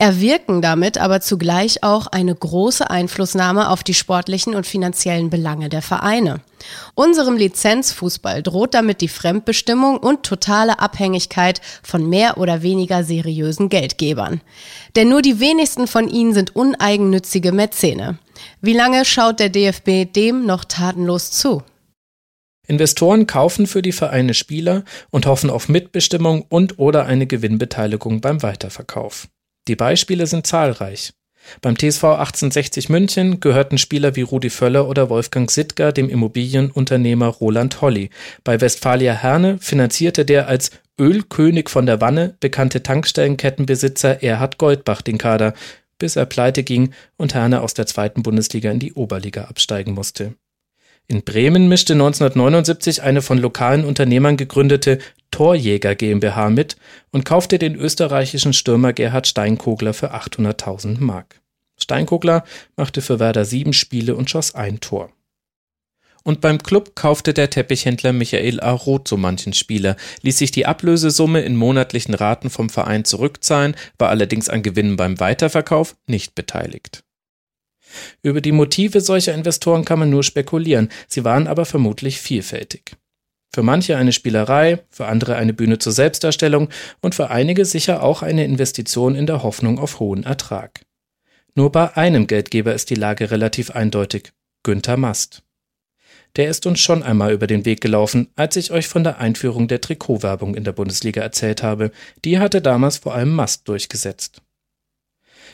erwirken damit aber zugleich auch eine große Einflussnahme auf die sportlichen und finanziellen Belange der Vereine. Unserem Lizenzfußball droht damit die Fremdbestimmung und totale Abhängigkeit von mehr oder weniger seriösen Geldgebern. Denn nur die wenigsten von ihnen sind uneigennützige Mäzene. Wie lange schaut der DFB dem noch tatenlos zu? Investoren kaufen für die Vereine Spieler und hoffen auf Mitbestimmung und oder eine Gewinnbeteiligung beim Weiterverkauf. Die Beispiele sind zahlreich. Beim TSV 1860 München gehörten Spieler wie Rudi Völler oder Wolfgang Sittger dem Immobilienunternehmer Roland Holly. Bei Westfalia Herne finanzierte der als Ölkönig von der Wanne bekannte Tankstellenkettenbesitzer Erhard Goldbach den Kader, bis er pleite ging und Herne aus der zweiten Bundesliga in die Oberliga absteigen musste. In Bremen mischte 1979 eine von lokalen Unternehmern gegründete Torjäger GmbH mit und kaufte den österreichischen Stürmer Gerhard Steinkogler für 800.000 Mark. Steinkogler machte für Werder sieben Spiele und schoss ein Tor. Und beim Club kaufte der Teppichhändler Michael A. Roth so manchen Spieler, ließ sich die Ablösesumme in monatlichen Raten vom Verein zurückzahlen, war allerdings an Gewinnen beim Weiterverkauf nicht beteiligt. Über die Motive solcher Investoren kann man nur spekulieren, sie waren aber vermutlich vielfältig. Für manche eine Spielerei, für andere eine Bühne zur Selbstdarstellung und für einige sicher auch eine Investition in der Hoffnung auf hohen Ertrag. Nur bei einem Geldgeber ist die Lage relativ eindeutig, Günther Mast. Der ist uns schon einmal über den Weg gelaufen, als ich euch von der Einführung der Trikotwerbung in der Bundesliga erzählt habe. Die hatte damals vor allem Mast durchgesetzt.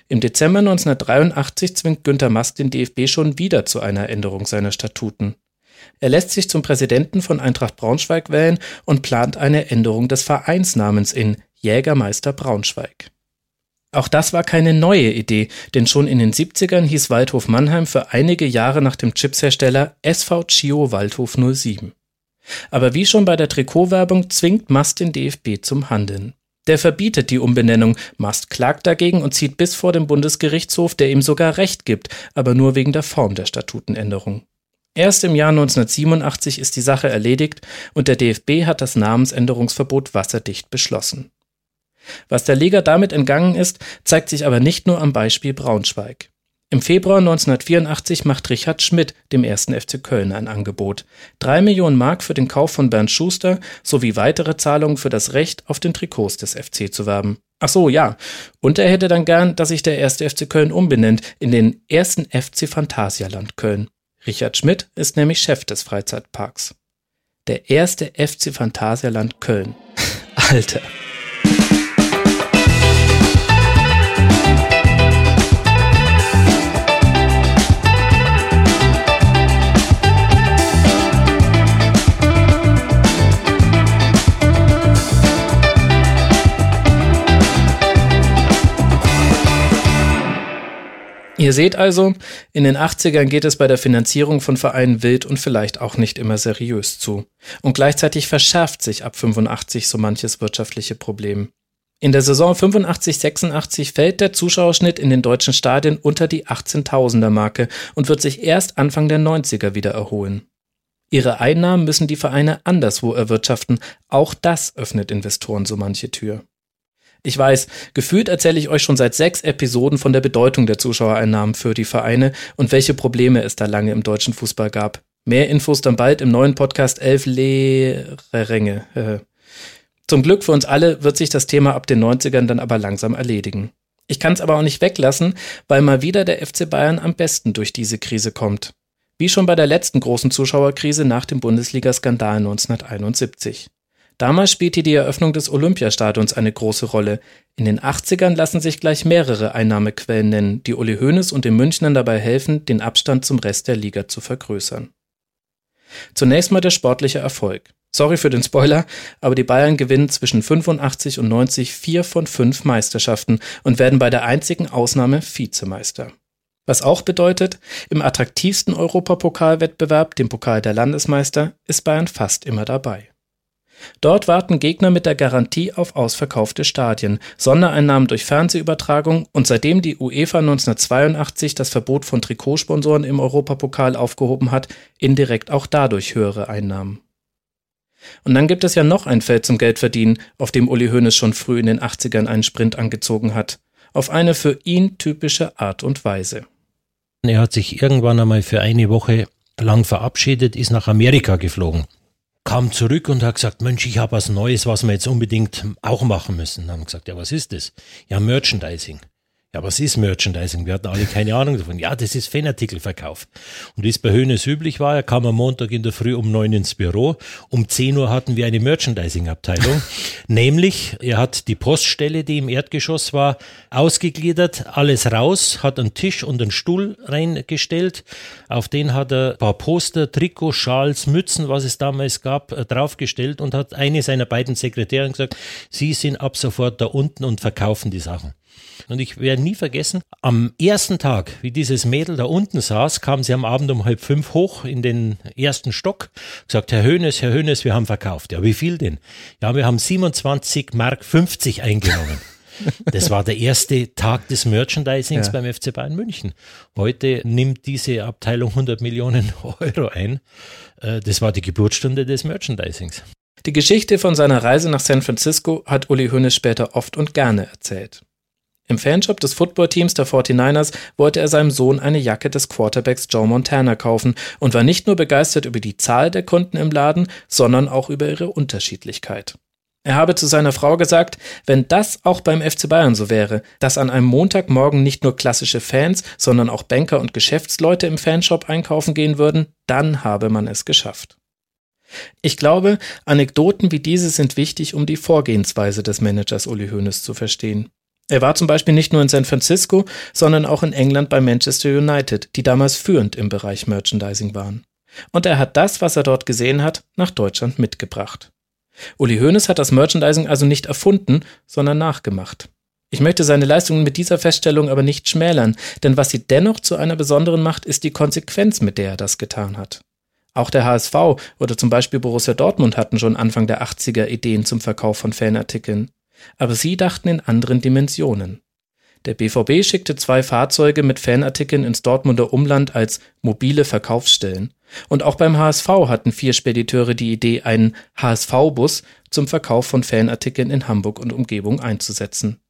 Im Dezember 1983 zwingt Günther Mast den DFB schon wieder zu einer Änderung seiner Statuten. Er lässt sich zum Präsidenten von Eintracht Braunschweig wählen und plant eine Änderung des Vereinsnamens in Jägermeister Braunschweig. Auch das war keine neue Idee, denn schon in den 70ern hieß Waldhof Mannheim für einige Jahre nach dem Chipshersteller SV Chio Waldhof 07. Aber wie schon bei der Trikotwerbung zwingt Mast den DFB zum Handeln. Der verbietet die Umbenennung, Mast klagt dagegen und zieht bis vor den Bundesgerichtshof, der ihm sogar Recht gibt, aber nur wegen der Form der Statutenänderung. Erst im Jahr 1987 ist die Sache erledigt und der DFB hat das Namensänderungsverbot wasserdicht beschlossen. Was der Liga damit entgangen ist, zeigt sich aber nicht nur am Beispiel Braunschweig. Im Februar 1984 macht Richard Schmidt dem ersten FC Köln ein Angebot. Drei Millionen Mark für den Kauf von Bernd Schuster sowie weitere Zahlungen für das Recht, auf den Trikots des FC zu werben. Ach so, ja. Und er hätte dann gern, dass sich der erste FC Köln umbenennt in den ersten FC Phantasialand Köln. Richard Schmidt ist nämlich Chef des Freizeitparks. Der erste FC Phantasialand Köln. Alter. Ihr seht also, in den 80ern geht es bei der Finanzierung von Vereinen wild und vielleicht auch nicht immer seriös zu. Und gleichzeitig verschärft sich ab 85 so manches wirtschaftliche Problem. In der Saison 85-86 fällt der Zuschauerschnitt in den deutschen Stadien unter die 18.000er Marke und wird sich erst Anfang der 90er wieder erholen. Ihre Einnahmen müssen die Vereine anderswo erwirtschaften. Auch das öffnet Investoren so manche Tür. Ich weiß, gefühlt erzähle ich euch schon seit sechs Episoden von der Bedeutung der Zuschauereinnahmen für die Vereine und welche Probleme es da lange im deutschen Fußball gab. Mehr Infos dann bald im neuen Podcast Elf leere Ränge. Zum Glück für uns alle wird sich das Thema ab den 90ern dann aber langsam erledigen. Ich kann es aber auch nicht weglassen, weil mal wieder der FC Bayern am besten durch diese Krise kommt. Wie schon bei der letzten großen Zuschauerkrise nach dem Bundesliga-Skandal 1971. Damals spielte die Eröffnung des Olympiastadions eine große Rolle. In den 80ern lassen sich gleich mehrere Einnahmequellen nennen, die Uli Hoeneß und den Münchnern dabei helfen, den Abstand zum Rest der Liga zu vergrößern. Zunächst mal der sportliche Erfolg. Sorry für den Spoiler, aber die Bayern gewinnen zwischen 85 und 90 vier von fünf Meisterschaften und werden bei der einzigen Ausnahme Vizemeister. Was auch bedeutet, im attraktivsten Europapokalwettbewerb, dem Pokal der Landesmeister, ist Bayern fast immer dabei. Dort warten Gegner mit der Garantie auf ausverkaufte Stadien, Sondereinnahmen durch Fernsehübertragung und seitdem die UEFA 1982 das Verbot von Trikotsponsoren im Europapokal aufgehoben hat, indirekt auch dadurch höhere Einnahmen. Und dann gibt es ja noch ein Feld zum Geldverdienen, auf dem Uli Hoeneß schon früh in den 80ern einen Sprint angezogen hat. Auf eine für ihn typische Art und Weise. Er hat sich irgendwann einmal für eine Woche lang verabschiedet, ist nach Amerika geflogen kam zurück und hat gesagt, Mensch, ich habe was Neues, was wir jetzt unbedingt auch machen müssen. Dann haben gesagt, ja, was ist das? Ja, Merchandising. Ja, was ist Merchandising? Wir hatten alle keine Ahnung davon. Ja, das ist Fanartikelverkauf. Und wie es bei Höhnes üblich war, er kam am Montag in der Früh um neun ins Büro. Um zehn Uhr hatten wir eine Merchandising-Abteilung. Nämlich, er hat die Poststelle, die im Erdgeschoss war, ausgegliedert, alles raus, hat einen Tisch und einen Stuhl reingestellt. Auf den hat er ein paar Poster, Trikot, Schals, Mützen, was es damals gab, äh, draufgestellt und hat eine seiner beiden Sekretärinnen gesagt, Sie sind ab sofort da unten und verkaufen die Sachen. Und ich werde nie vergessen, am ersten Tag, wie dieses Mädel da unten saß, kam sie am Abend um halb fünf hoch in den ersten Stock, gesagt, Herr Hönes, Herr Hönes, wir haben verkauft. Ja, wie viel denn? Ja, wir haben 27 Mark 50 eingenommen. Das war der erste Tag des Merchandisings Ja. beim FC Bayern München. Heute nimmt diese Abteilung 100 Millionen Euro ein. Äh, Das war die Geburtsstunde des Merchandisings. Die Geschichte von seiner Reise nach San Francisco hat Uli Hoeneß später oft und gerne erzählt. Im Fanshop des Footballteams der 49ers wollte er seinem Sohn eine Jacke des Quarterbacks Joe Montana kaufen und war nicht nur begeistert über die Zahl der Kunden im Laden, sondern auch über ihre Unterschiedlichkeit. Er habe zu seiner Frau gesagt, wenn das auch beim FC Bayern so wäre, dass an einem Montagmorgen nicht nur klassische Fans, sondern auch Banker und Geschäftsleute im Fanshop einkaufen gehen würden, dann habe man es geschafft. Ich glaube, Anekdoten wie diese sind wichtig, um die Vorgehensweise des Managers Uli Hoeneß zu verstehen. Er war zum Beispiel nicht nur in San Francisco, sondern auch in England bei Manchester United, die damals führend im Bereich Merchandising waren. Und er hat das, was er dort gesehen hat, nach Deutschland mitgebracht. Uli Hoeneß hat das Merchandising also nicht erfunden, sondern nachgemacht. Ich möchte seine Leistungen mit dieser Feststellung aber nicht schmälern, denn was sie dennoch zu einer besonderen macht, ist die Konsequenz, mit der er das getan hat. Auch der HSV oder zum Beispiel Borussia Dortmund hatten schon Anfang der 80er Ideen zum Verkauf von Fanartikeln. Aber sie dachten in anderen Dimensionen. Der BVB schickte zwei Fahrzeuge mit Fanartikeln ins Dortmunder Umland als mobile Verkaufsstellen. Und auch beim HSV hatten vier Spediteure die Idee, einen HSV-Bus zum Verkauf von Fanartikeln in Hamburg und Umgebung einzusetzen.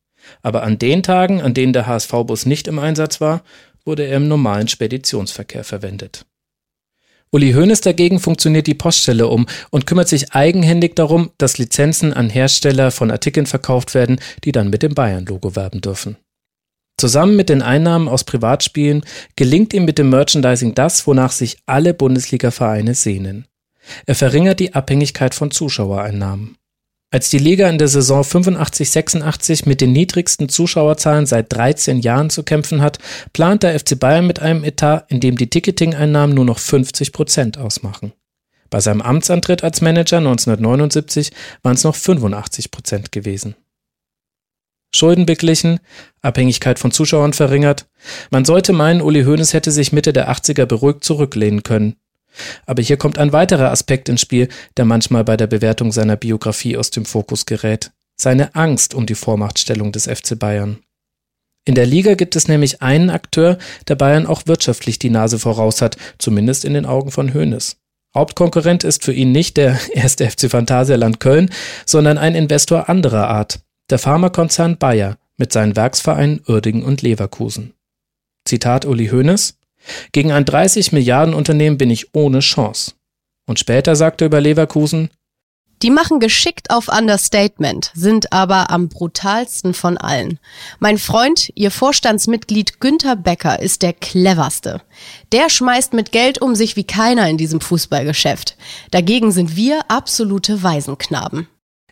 Aber an den Tagen, an denen der HSV-Bus nicht im Einsatz war, wurde er im normalen Speditionsverkehr verwendet. Uli Hoeneß dagegen funktioniert die Poststelle um und kümmert sich eigenhändig darum, dass Lizenzen an Hersteller von Artikeln verkauft werden, die dann mit dem Bayern-Logo werben dürfen. Zusammen mit den Einnahmen aus Privatspielen gelingt ihm mit dem Merchandising das, wonach sich alle Bundesliga-Vereine sehnen. Er verringert die Abhängigkeit von Zuschauereinnahmen. Als die Liga in der Saison 85-86 mit den niedrigsten Zuschauerzahlen seit 13 Jahren zu kämpfen hat, plant der FC Bayern mit einem Etat, in dem die Ticketing-Einnahmen nur noch 50 Prozent ausmachen. Bei seinem Amtsantritt als Manager 1979 waren es noch 85 Prozent gewesen. Schulden beglichen, Abhängigkeit von Zuschauern verringert. Man sollte meinen, Uli Hoeneß hätte sich Mitte der 80er beruhigt zurücklehnen können. Aber hier kommt ein weiterer Aspekt ins Spiel, der manchmal bei der Bewertung seiner Biografie aus dem Fokus gerät. Seine Angst um die Vormachtstellung des FC Bayern. In der Liga gibt es nämlich einen Akteur, der Bayern auch wirtschaftlich die Nase voraus hat, zumindest in den Augen von Hoeneß. Hauptkonkurrent ist für ihn nicht der erste FC Phantasialand Köln, sondern ein Investor anderer Art, der Pharmakonzern Bayer mit seinen Werksvereinen Uerdingen und Leverkusen. Zitat Uli Hoeneß Gegen ein 30 Milliarden Unternehmen bin ich ohne Chance. Und später sagte er über Leverkusen Die machen geschickt auf Understatement, sind aber am brutalsten von allen. Mein Freund, ihr Vorstandsmitglied Günther Becker, ist der cleverste. Der schmeißt mit Geld um sich wie keiner in diesem Fußballgeschäft. Dagegen sind wir absolute Waisenknaben.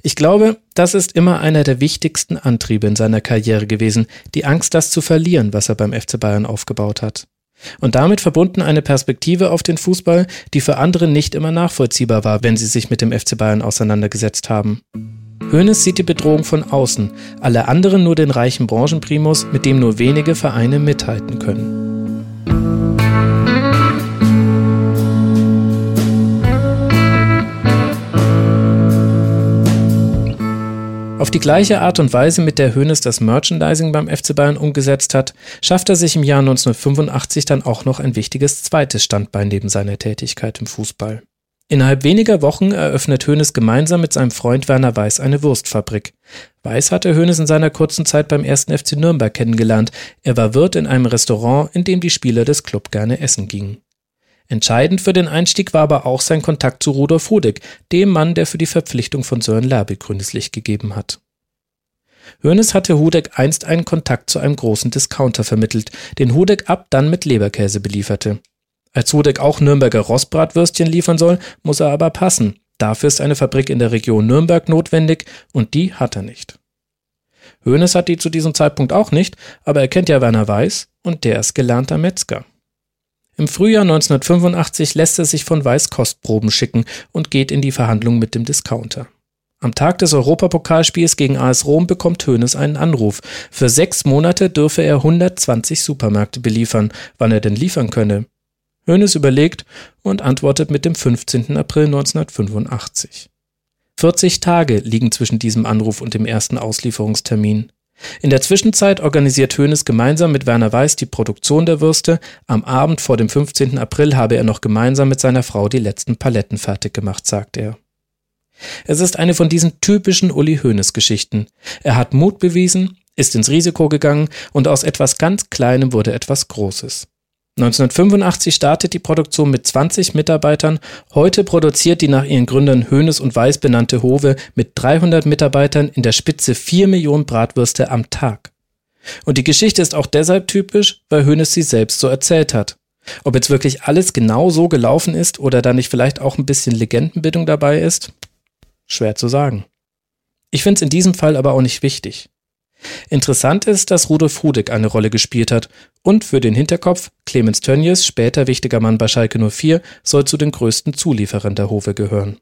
Ich glaube, das ist immer einer der wichtigsten Antriebe in seiner Karriere gewesen, die Angst, das zu verlieren, was er beim FC Bayern aufgebaut hat. Und damit verbunden eine Perspektive auf den Fußball, die für andere nicht immer nachvollziehbar war, wenn sie sich mit dem FC Bayern auseinandergesetzt haben. Hoeneß sieht die Bedrohung von außen, alle anderen nur den reichen Branchenprimus, mit dem nur wenige Vereine mithalten können. Auf die gleiche Art und Weise, mit der Hoeneß das Merchandising beim FC Bayern umgesetzt hat, schafft er sich im Jahr 1985 dann auch noch ein wichtiges zweites Standbein neben seiner Tätigkeit im Fußball. Innerhalb weniger Wochen eröffnet Hoeneß gemeinsam mit seinem Freund Werner Weiß eine Wurstfabrik. Weiß hatte Hoeneß in seiner kurzen Zeit beim 1. FC Nürnberg kennengelernt. Er war Wirt in einem Restaurant, in dem die Spieler des Club gerne essen gingen. Entscheidend für den Einstieg war aber auch sein Kontakt zu Rudolf Hudig, dem Mann, der für die Verpflichtung von Sören Lerby grünes Licht gegeben hat. Hoeneß hatte Hudek einst einen Kontakt zu einem großen Discounter vermittelt, den Hudek ab dann mit Leberkäse belieferte. Als Hudek auch Nürnberger Rostbratwürstchen liefern soll, muss er aber passen. Dafür ist eine Fabrik in der Region Nürnberg notwendig und die hat er nicht. Hoeneß hat die zu diesem Zeitpunkt auch nicht, aber er kennt ja Werner Weiß und der ist gelernter Metzger. Im Frühjahr 1985 lässt er sich von Weiß Kostproben schicken und geht in die Verhandlung mit dem Discounter. Am Tag des Europapokalspiels gegen AS Rom bekommt Hoeneß einen Anruf. Für sechs Monate dürfe er 120 Supermärkte beliefern, wann er denn liefern könne. Hoeneß überlegt und antwortet mit dem 15. April 1985. 40 Tage liegen zwischen diesem Anruf und dem ersten Auslieferungstermin. In der Zwischenzeit organisiert Hoeneß gemeinsam mit Werner Weiß die Produktion der Würste. Am Abend vor dem 15. April habe er noch gemeinsam mit seiner Frau die letzten Paletten fertig gemacht, sagt er. Es ist eine von diesen typischen Uli Hoeneß Geschichten. Er hat Mut bewiesen, ist ins Risiko gegangen und aus etwas ganz Kleinem wurde etwas Großes. 1985 startet die Produktion mit 20 Mitarbeitern. Heute produziert die nach ihren Gründern Hoeneß und Weiß benannte Hove mit 300 Mitarbeitern in der Spitze 4 Millionen Bratwürste am Tag. Und die Geschichte ist auch deshalb typisch, weil Hoeneß sie selbst so erzählt hat. Ob jetzt wirklich alles genau so gelaufen ist oder da nicht vielleicht auch ein bisschen Legendenbildung dabei ist, schwer zu sagen. Ich finde es in diesem Fall aber auch nicht wichtig. Interessant ist, dass Rudolf Hudig eine Rolle gespielt hat und für den Hinterkopf, Clemens Tönnies, später wichtiger Mann bei Schalke 04, soll zu den größten Zulieferern der Hove gehören.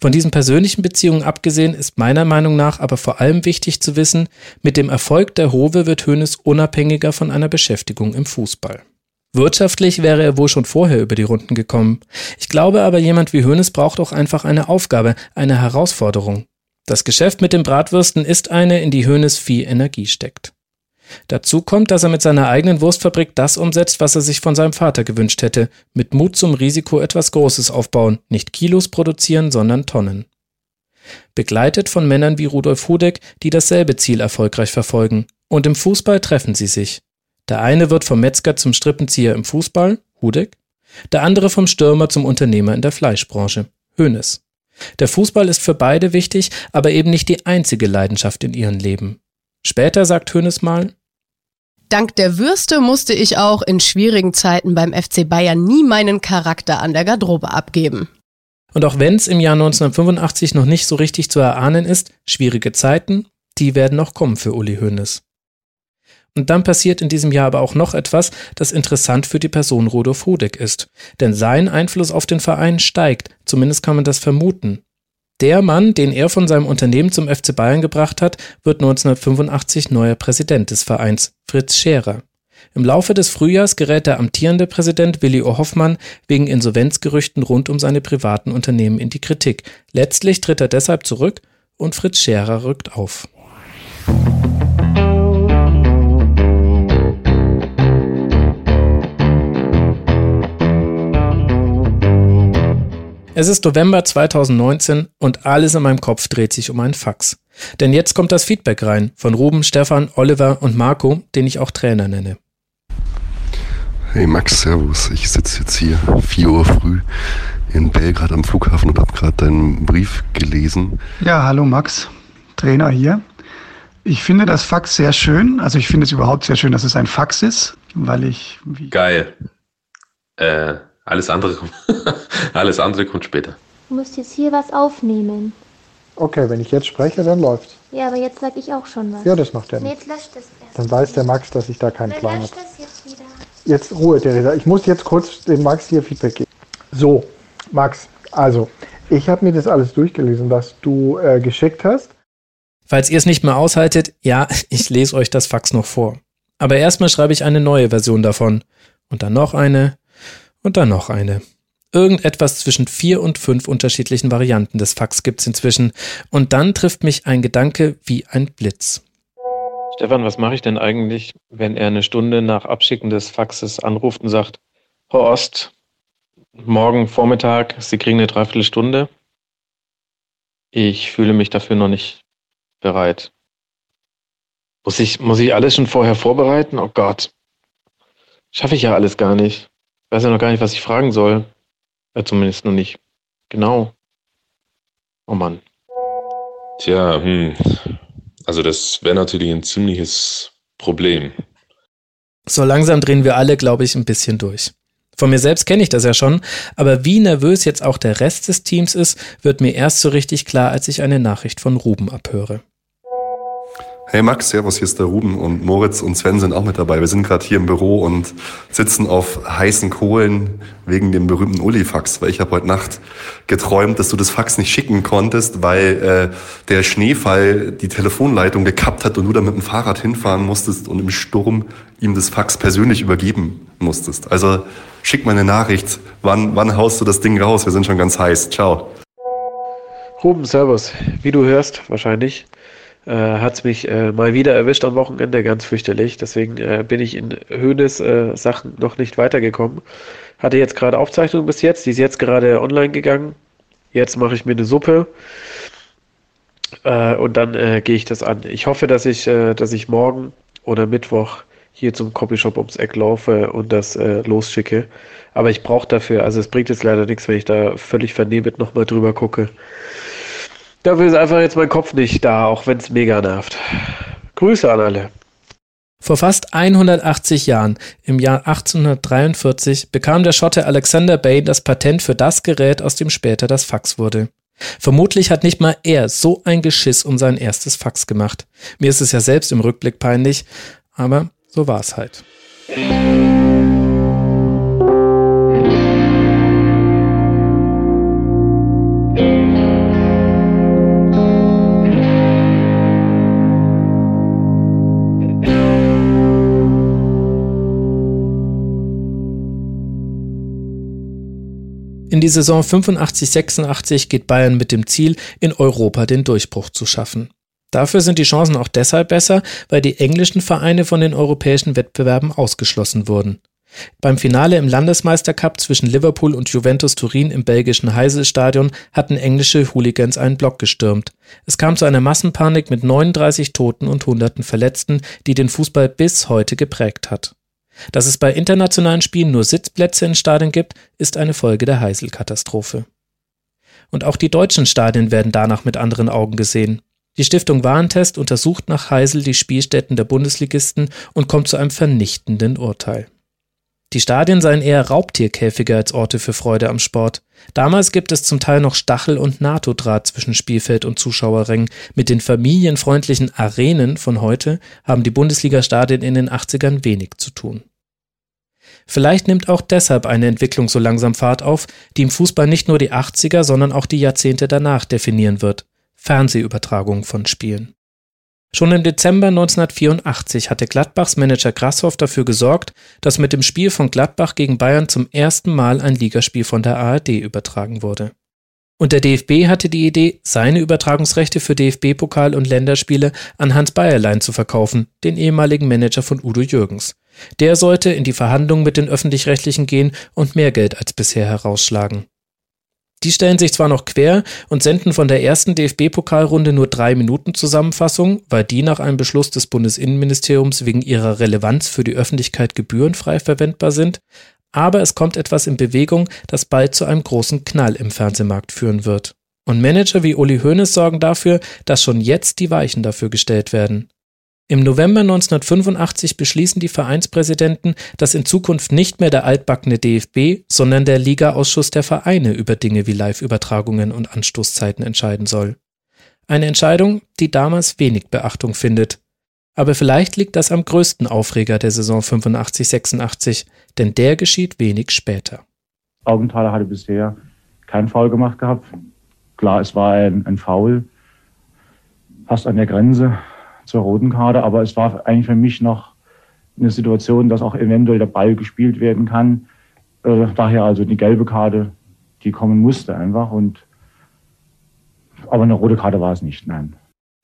Von diesen persönlichen Beziehungen abgesehen ist meiner Meinung nach aber vor allem wichtig zu wissen, mit dem Erfolg der Hove wird Hoeneß unabhängiger von einer Beschäftigung im Fußball. Wirtschaftlich wäre er wohl schon vorher über die Runden gekommen. Ich glaube aber, jemand wie Hoeneß braucht auch einfach eine Aufgabe, eine Herausforderung. Das Geschäft mit den Bratwürsten ist eine, in die Hönes viel Energie steckt. Dazu kommt, dass er mit seiner eigenen Wurstfabrik das umsetzt, was er sich von seinem Vater gewünscht hätte, mit Mut zum Risiko etwas Großes aufbauen, nicht Kilos produzieren, sondern Tonnen. Begleitet von Männern wie Rudolf Hudeck, die dasselbe Ziel erfolgreich verfolgen. Und im Fußball treffen sie sich. Der eine wird vom Metzger zum Strippenzieher im Fußball, Hudeck, der andere vom Stürmer zum Unternehmer in der Fleischbranche, Hönes. Der Fußball ist für beide wichtig, aber eben nicht die einzige Leidenschaft in ihrem Leben. Später sagt Hönes mal, Dank der Würste musste ich auch in schwierigen Zeiten beim FC Bayern nie meinen Charakter an der Garderobe abgeben. Und auch wenn es im Jahr 1985 noch nicht so richtig zu erahnen ist, schwierige Zeiten, die werden noch kommen für Uli Hoeneß. Und dann passiert in diesem Jahr aber auch noch etwas, das interessant für die Person Rudolf Hudeck ist. Denn sein Einfluss auf den Verein steigt, zumindest kann man das vermuten. Der Mann, den er von seinem Unternehmen zum FC Bayern gebracht hat, wird 1985 neuer Präsident des Vereins, Fritz Scherer. Im Laufe des Frühjahrs gerät der amtierende Präsident Willi O. Hoffmann wegen Insolvenzgerüchten rund um seine privaten Unternehmen in die Kritik. Letztlich tritt er deshalb zurück und Fritz Scherer rückt auf. Es ist November 2019 und alles in meinem Kopf dreht sich um ein Fax. Denn jetzt kommt das Feedback rein von Ruben, Stefan, Oliver und Marco, den ich auch Trainer nenne. Hey Max, Servus. Ich sitze jetzt hier 4 Uhr früh in Belgrad am Flughafen und habe gerade deinen Brief gelesen. Ja, hallo Max, Trainer hier. Ich finde das Fax sehr schön. Also ich finde es überhaupt sehr schön, dass es ein Fax ist, weil ich... Geil. Äh, alles andere, alles andere kommt später. Du musst jetzt hier was aufnehmen. Okay, wenn ich jetzt spreche, dann läuft's. Ja, aber jetzt sag ich auch schon was. Ja, das macht er nee, nicht. Jetzt löscht es erst. Dann weiß der Max, dass ich da keinen Plan löscht habe. es jetzt wieder. Jetzt Ruhe, Theresa. Ich muss jetzt kurz dem Max hier Feedback geben. So, Max, also, ich habe mir das alles durchgelesen, was du äh, geschickt hast. Falls ihr es nicht mehr aushaltet, ja, ich lese euch das Fax noch vor. Aber erstmal schreibe ich eine neue Version davon. Und dann noch eine. Und dann noch eine. Irgendetwas zwischen vier und fünf unterschiedlichen Varianten des Fax gibt's inzwischen. Und dann trifft mich ein Gedanke wie ein Blitz. Stefan, was mache ich denn eigentlich, wenn er eine Stunde nach Abschicken des Faxes anruft und sagt, Horst, morgen Vormittag, Sie kriegen eine Dreiviertelstunde. Ich fühle mich dafür noch nicht bereit. Muss ich, muss ich alles schon vorher vorbereiten? Oh Gott. Schaffe ich ja alles gar nicht. Ich weiß ja noch gar nicht, was ich fragen soll. Ja, zumindest noch nicht. Genau. Oh Mann. Tja, hm. Also das wäre natürlich ein ziemliches Problem. So langsam drehen wir alle, glaube ich, ein bisschen durch. Von mir selbst kenne ich das ja schon, aber wie nervös jetzt auch der Rest des Teams ist, wird mir erst so richtig klar, als ich eine Nachricht von Ruben abhöre. Hey Max, servus, hier ist der Ruben und Moritz und Sven sind auch mit dabei. Wir sind gerade hier im Büro und sitzen auf heißen Kohlen wegen dem berühmten Uli-Fax, weil ich habe heute Nacht geträumt, dass du das Fax nicht schicken konntest, weil äh, der Schneefall die Telefonleitung gekappt hat und du da mit dem Fahrrad hinfahren musstest und im Sturm ihm das Fax persönlich übergeben musstest. Also schick mal eine Nachricht. Wann, wann haust du das Ding raus? Wir sind schon ganz heiß. Ciao. Ruben, Servus. Wie du hörst, wahrscheinlich, äh, hat es mich äh, mal wieder erwischt am Wochenende, ganz fürchterlich. Deswegen äh, bin ich in Höhnes äh, Sachen noch nicht weitergekommen. Hatte jetzt gerade Aufzeichnung bis jetzt, die ist jetzt gerade online gegangen. Jetzt mache ich mir eine Suppe äh, und dann äh, gehe ich das an. Ich hoffe, dass ich, äh, dass ich morgen oder Mittwoch hier zum Copyshop ums Eck laufe und das losschicke. Aber ich brauche dafür, also es bringt jetzt leider nichts, wenn ich da völlig vernehmend nochmal drüber gucke. Dafür ist einfach jetzt mein Kopf nicht da, auch wenn es mega nervt. Grüße an alle. Vor fast 180 Jahren, im Jahr 1843, bekam der Schotte Alexander Bay das Patent für das Gerät, aus dem später das Fax wurde. Vermutlich hat nicht mal er so ein Geschiss um sein erstes Fax gemacht. Mir ist es ja selbst im Rückblick peinlich, aber so war es halt. In die Saison 85-86 geht Bayern mit dem Ziel, in Europa den Durchbruch zu schaffen. Dafür sind die Chancen auch deshalb besser, weil die englischen Vereine von den europäischen Wettbewerben ausgeschlossen wurden. Beim Finale im Landesmeistercup zwischen Liverpool und Juventus Turin im belgischen Heiselstadion hatten englische Hooligans einen Block gestürmt. Es kam zu einer Massenpanik mit 39 Toten und Hunderten Verletzten, die den Fußball bis heute geprägt hat. Dass es bei internationalen Spielen nur Sitzplätze in Stadien gibt, ist eine Folge der Heiselkatastrophe. Und auch die deutschen Stadien werden danach mit anderen Augen gesehen. Die Stiftung Warentest untersucht nach Heisel die Spielstätten der Bundesligisten und kommt zu einem vernichtenden Urteil. Die Stadien seien eher Raubtierkäfige als Orte für Freude am Sport. Damals gibt es zum Teil noch Stachel- und NATO-Draht zwischen Spielfeld und Zuschauerrängen. Mit den familienfreundlichen Arenen von heute haben die Bundesliga-Stadien in den 80ern wenig zu tun. Vielleicht nimmt auch deshalb eine Entwicklung so langsam Fahrt auf, die im Fußball nicht nur die 80er, sondern auch die Jahrzehnte danach definieren wird. Fernsehübertragung von Spielen. Schon im Dezember 1984 hatte Gladbachs Manager Grasshoff dafür gesorgt, dass mit dem Spiel von Gladbach gegen Bayern zum ersten Mal ein Ligaspiel von der ARD übertragen wurde. Und der DFB hatte die Idee, seine Übertragungsrechte für DFB-Pokal und Länderspiele an Hans Bayerlein zu verkaufen, den ehemaligen Manager von Udo Jürgens. Der sollte in die Verhandlungen mit den öffentlich-rechtlichen gehen und mehr Geld als bisher herausschlagen. Die stellen sich zwar noch quer und senden von der ersten DFB-Pokalrunde nur drei Minuten Zusammenfassung, weil die nach einem Beschluss des Bundesinnenministeriums wegen ihrer Relevanz für die Öffentlichkeit gebührenfrei verwendbar sind, aber es kommt etwas in Bewegung, das bald zu einem großen Knall im Fernsehmarkt führen wird. Und Manager wie Uli Hoeneß sorgen dafür, dass schon jetzt die Weichen dafür gestellt werden. Im November 1985 beschließen die Vereinspräsidenten, dass in Zukunft nicht mehr der altbackene DFB, sondern der Ligaausschuss der Vereine über Dinge wie Live-Übertragungen und Anstoßzeiten entscheiden soll. Eine Entscheidung, die damals wenig Beachtung findet. Aber vielleicht liegt das am größten Aufreger der Saison 85-86, denn der geschieht wenig später. Augenthaler hatte bisher keinen Foul gemacht gehabt. Klar, es war ein, ein Foul, fast an der Grenze zur roten Karte, aber es war eigentlich für mich noch eine Situation, dass auch eventuell der Ball gespielt werden kann. Äh, daher also die gelbe Karte, die kommen musste einfach und aber eine rote Karte war es nicht, nein.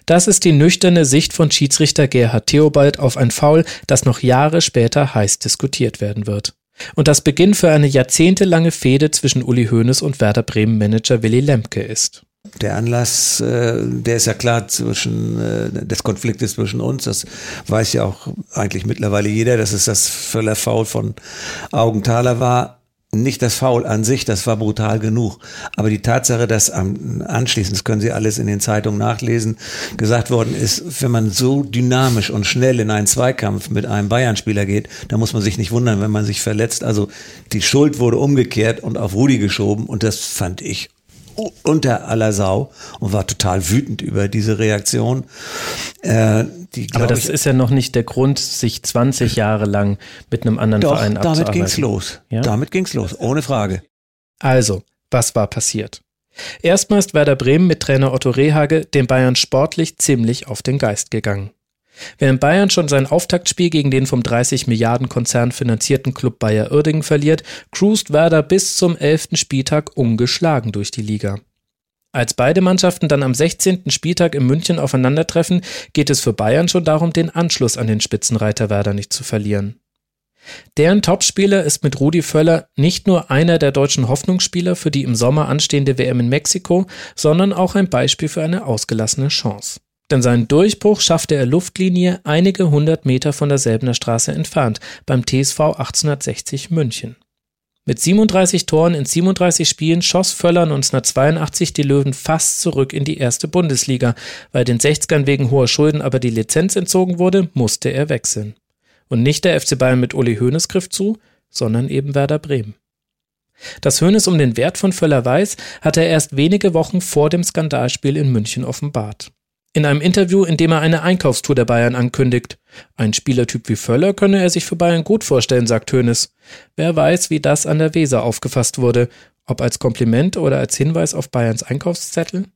Das ist die nüchterne Sicht von Schiedsrichter Gerhard Theobald auf ein Foul, das noch Jahre später heiß diskutiert werden wird. Und das Beginn für eine jahrzehntelange Fehde zwischen Uli Hoeneß und Werder Bremen Manager Willy Lemke ist. Der Anlass, äh, der ist ja klar zwischen äh, des Konfliktes zwischen uns. Das weiß ja auch eigentlich mittlerweile jeder, dass es das Völler Foul von Augenthaler war. Nicht das Foul an sich, das war brutal genug. Aber die Tatsache, dass am, anschließend, das können Sie alles in den Zeitungen nachlesen, gesagt worden ist, wenn man so dynamisch und schnell in einen Zweikampf mit einem Bayern-Spieler geht, dann muss man sich nicht wundern, wenn man sich verletzt. Also die Schuld wurde umgekehrt und auf Rudi geschoben und das fand ich unter aller Sau und war total wütend über diese Reaktion. Äh, die, Aber das ich, ist ja noch nicht der Grund, sich 20 Jahre lang mit einem anderen doch, Verein abzuarbeiten. damit ging's los. Ja? Damit ging's los, ohne Frage. Also, was war passiert? Erstmal ist Werder Bremen mit Trainer Otto Rehage den Bayern sportlich ziemlich auf den Geist gegangen. Während Bayern schon sein Auftaktspiel gegen den vom 30 Milliarden Konzern finanzierten Club Bayer Uerdingen verliert, cruist Werder bis zum elften Spieltag ungeschlagen durch die Liga. Als beide Mannschaften dann am 16. Spieltag in München aufeinandertreffen, geht es für Bayern schon darum, den Anschluss an den Spitzenreiter Werder nicht zu verlieren. Deren Topspieler ist mit Rudi Völler nicht nur einer der deutschen Hoffnungsspieler für die im Sommer anstehende WM in Mexiko, sondern auch ein Beispiel für eine ausgelassene Chance. Denn seinen Durchbruch schaffte er Luftlinie einige hundert Meter von der Selbener Straße entfernt, beim TSV 1860 München. Mit 37 Toren in 37 Spielen schoss Völler 1982 die Löwen fast zurück in die erste Bundesliga. Weil den 60ern wegen hoher Schulden aber die Lizenz entzogen wurde, musste er wechseln. Und nicht der FC Bayern mit Uli Hoeneß griff zu, sondern eben Werder Bremen. Dass Hoeneß um den Wert von Völler weiß, hat er erst wenige Wochen vor dem Skandalspiel in München offenbart. In einem Interview, in dem er eine Einkaufstour der Bayern ankündigt. Ein Spielertyp wie Völler könne er sich für Bayern gut vorstellen, sagt Hoeneß. Wer weiß, wie das an der Weser aufgefasst wurde, ob als Kompliment oder als Hinweis auf Bayerns Einkaufszettel?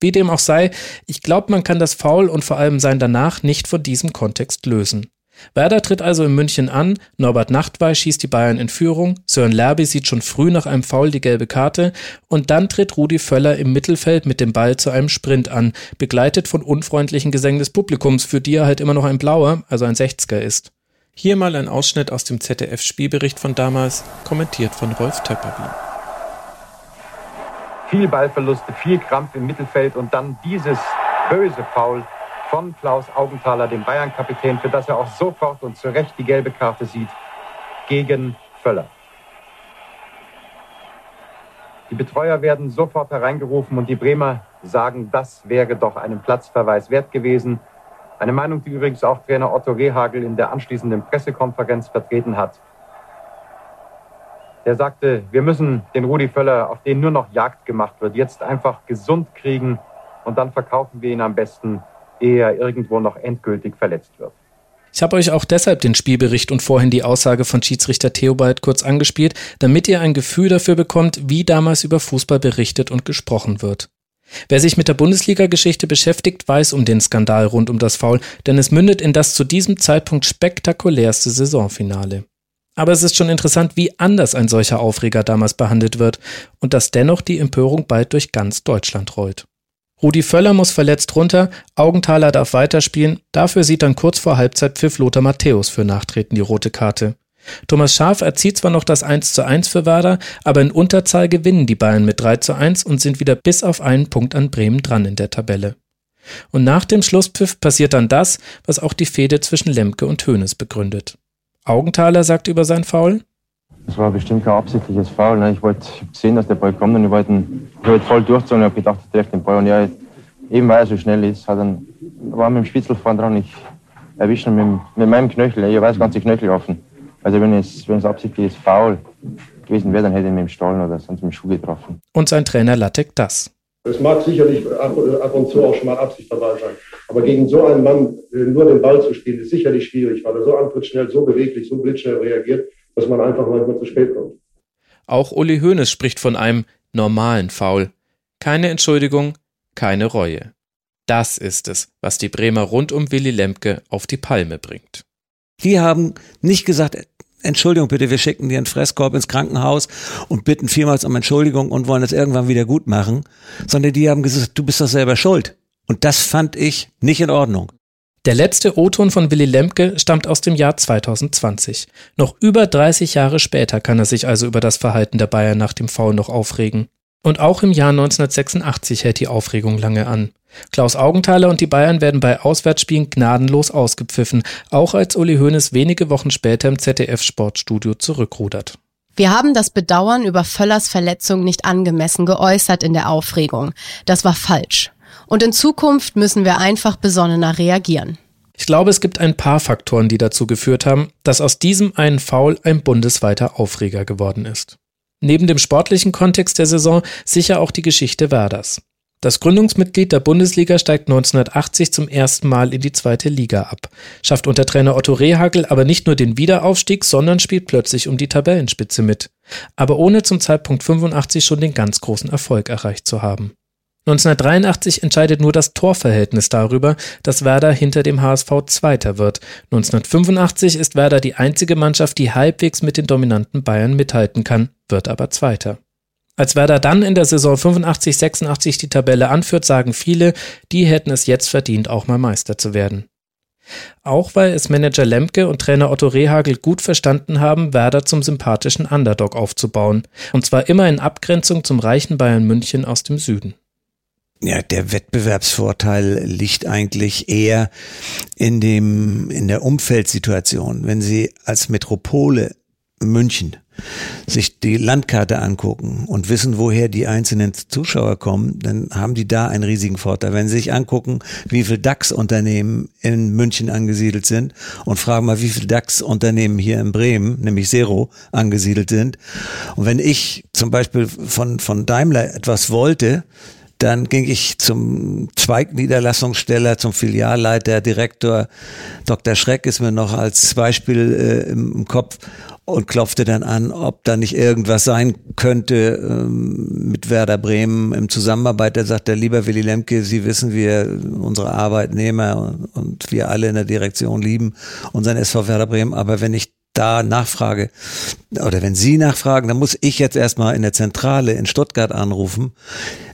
Wie dem auch sei, ich glaube, man kann das Foul und vor allem sein danach nicht von diesem Kontext lösen. Werder tritt also in München an, Norbert Nachtwey schießt die Bayern in Führung, Sören Lerby sieht schon früh nach einem Foul die gelbe Karte und dann tritt Rudi Völler im Mittelfeld mit dem Ball zu einem Sprint an, begleitet von unfreundlichen Gesängen des Publikums, für die er halt immer noch ein blauer, also ein Sechziger ist. Hier mal ein Ausschnitt aus dem ZDF-Spielbericht von damals, kommentiert von Rolf Töpperwien. Viel Ballverluste, viel Krampf im Mittelfeld und dann dieses böse Foul von Klaus Augenthaler, dem Bayern-Kapitän, für das er auch sofort und zu Recht die gelbe Karte sieht, gegen Völler. Die Betreuer werden sofort hereingerufen und die Bremer sagen, das wäre doch einen Platzverweis wert gewesen. Eine Meinung, die übrigens auch Trainer Otto Rehagel in der anschließenden Pressekonferenz vertreten hat. Der sagte, wir müssen den Rudi Völler, auf den nur noch Jagd gemacht wird, jetzt einfach gesund kriegen und dann verkaufen wir ihn am besten ehe er irgendwo noch endgültig verletzt wird. Ich habe euch auch deshalb den Spielbericht und vorhin die Aussage von Schiedsrichter Theobald kurz angespielt, damit ihr ein Gefühl dafür bekommt, wie damals über Fußball berichtet und gesprochen wird. Wer sich mit der Bundesliga-Geschichte beschäftigt, weiß um den Skandal rund um das Foul, denn es mündet in das zu diesem Zeitpunkt spektakulärste Saisonfinale. Aber es ist schon interessant, wie anders ein solcher Aufreger damals behandelt wird und dass dennoch die Empörung bald durch ganz Deutschland rollt. Rudi Völler muss verletzt runter, Augenthaler darf weiterspielen, dafür sieht dann kurz vor Halbzeit Pfiff Lothar Matthäus für Nachtreten die rote Karte. Thomas Schaaf erzielt zwar noch das 1 zu 1 für Werder, aber in Unterzahl gewinnen die Bayern mit 3 zu 1 und sind wieder bis auf einen Punkt an Bremen dran in der Tabelle. Und nach dem Schlusspfiff passiert dann das, was auch die Fehde zwischen Lemke und Hoeneß begründet. Augenthaler sagt über sein Foul, das war bestimmt kein absichtliches Foul. Ne? Ich wollte sehen, dass der Ball kommt und ich wollte, ich wollte voll durchzogen und habe gedacht, ich treffe den Ball. Und ja, eben weil er so schnell ist, hat dann, war mit dem Spitzel vorne dran. Ich erwische ihn mit, mit meinem Knöchel. Ich weiß, ganze Knöchel offen. Also wenn es, wenn es absichtliches Foul gewesen wäre, dann hätte ich mit dem Stollen oder sonst mit dem Schuh getroffen. Und sein Trainer Lattek das. Es mag sicherlich ab, und zu auch schon mal Absicht dabei sein. Aber gegen so einen Mann nur den Ball zu spielen, ist sicherlich schwierig, weil er so antrittsschnell, so beweglich, so blitzschnell reagiert dass man einfach manchmal zu spät kommt. Auch Uli Hoeneß spricht von einem normalen Foul. Keine Entschuldigung, keine Reue. Das ist es, was die Bremer rund um Willy Lemke auf die Palme bringt. Die haben nicht gesagt, Entschuldigung bitte, wir schicken dir einen Fresskorb ins Krankenhaus und bitten vielmals um Entschuldigung und wollen es irgendwann wieder gut machen, sondern die haben gesagt, du bist doch selber schuld. Und das fand ich nicht in Ordnung. Der letzte O-Ton von Willy Lemke stammt aus dem Jahr 2020. Noch über 30 Jahre später kann er sich also über das Verhalten der Bayern nach dem Foul noch aufregen. Und auch im Jahr 1986 hält die Aufregung lange an. Klaus Augenthaler und die Bayern werden bei Auswärtsspielen gnadenlos ausgepfiffen, auch als Uli Hoeneß wenige Wochen später im ZDF-Sportstudio zurückrudert. Wir haben das Bedauern über Völlers Verletzung nicht angemessen geäußert in der Aufregung. Das war falsch. Und in Zukunft müssen wir einfach besonnener reagieren. Ich glaube, es gibt ein paar Faktoren, die dazu geführt haben, dass aus diesem einen Foul ein bundesweiter Aufreger geworden ist. Neben dem sportlichen Kontext der Saison sicher auch die Geschichte Werders. Das Gründungsmitglied der Bundesliga steigt 1980 zum ersten Mal in die zweite Liga ab, schafft unter Trainer Otto Rehagel aber nicht nur den Wiederaufstieg, sondern spielt plötzlich um die Tabellenspitze mit, aber ohne zum Zeitpunkt 85 schon den ganz großen Erfolg erreicht zu haben. 1983 entscheidet nur das Torverhältnis darüber, dass Werder hinter dem HSV Zweiter wird. 1985 ist Werder die einzige Mannschaft, die halbwegs mit den dominanten Bayern mithalten kann, wird aber Zweiter. Als Werder dann in der Saison 85, 86 die Tabelle anführt, sagen viele, die hätten es jetzt verdient, auch mal Meister zu werden. Auch weil es Manager Lemke und Trainer Otto Rehagel gut verstanden haben, Werder zum sympathischen Underdog aufzubauen. Und zwar immer in Abgrenzung zum reichen Bayern München aus dem Süden. Ja, der Wettbewerbsvorteil liegt eigentlich eher in dem, in der Umfeldsituation. Wenn Sie als Metropole München sich die Landkarte angucken und wissen, woher die einzelnen Zuschauer kommen, dann haben die da einen riesigen Vorteil. Wenn sie sich angucken, wie viele DAX-Unternehmen in München angesiedelt sind und fragen mal, wie viele DAX-Unternehmen hier in Bremen, nämlich Zero, angesiedelt sind. Und wenn ich zum Beispiel von, von Daimler etwas wollte, dann ging ich zum Zweigniederlassungssteller, zum Filialleiter, Direktor. Dr. Schreck ist mir noch als Beispiel äh, im, im Kopf und klopfte dann an, ob da nicht irgendwas sein könnte ähm, mit Werder Bremen im Zusammenarbeit. Da sagt der lieber Willy Lemke, Sie wissen, wir unsere Arbeitnehmer und wir alle in der Direktion lieben unseren SV Werder Bremen. Aber wenn ich da nachfrage oder wenn Sie nachfragen, dann muss ich jetzt erstmal in der Zentrale in Stuttgart anrufen.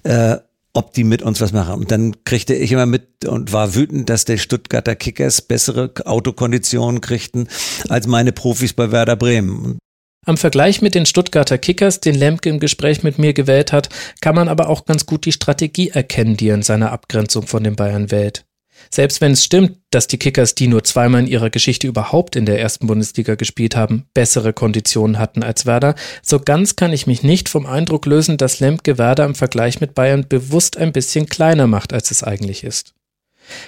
Äh, ob die mit uns was machen. Und dann kriegte ich immer mit und war wütend, dass die Stuttgarter Kickers bessere Autokonditionen kriegten als meine Profis bei Werder Bremen. Am Vergleich mit den Stuttgarter Kickers, den Lemke im Gespräch mit mir gewählt hat, kann man aber auch ganz gut die Strategie erkennen, die er in seiner Abgrenzung von den Bayern wählt. Selbst wenn es stimmt, dass die Kickers, die nur zweimal in ihrer Geschichte überhaupt in der ersten Bundesliga gespielt haben, bessere Konditionen hatten als Werder, so ganz kann ich mich nicht vom Eindruck lösen, dass Lemke Werder im Vergleich mit Bayern bewusst ein bisschen kleiner macht, als es eigentlich ist.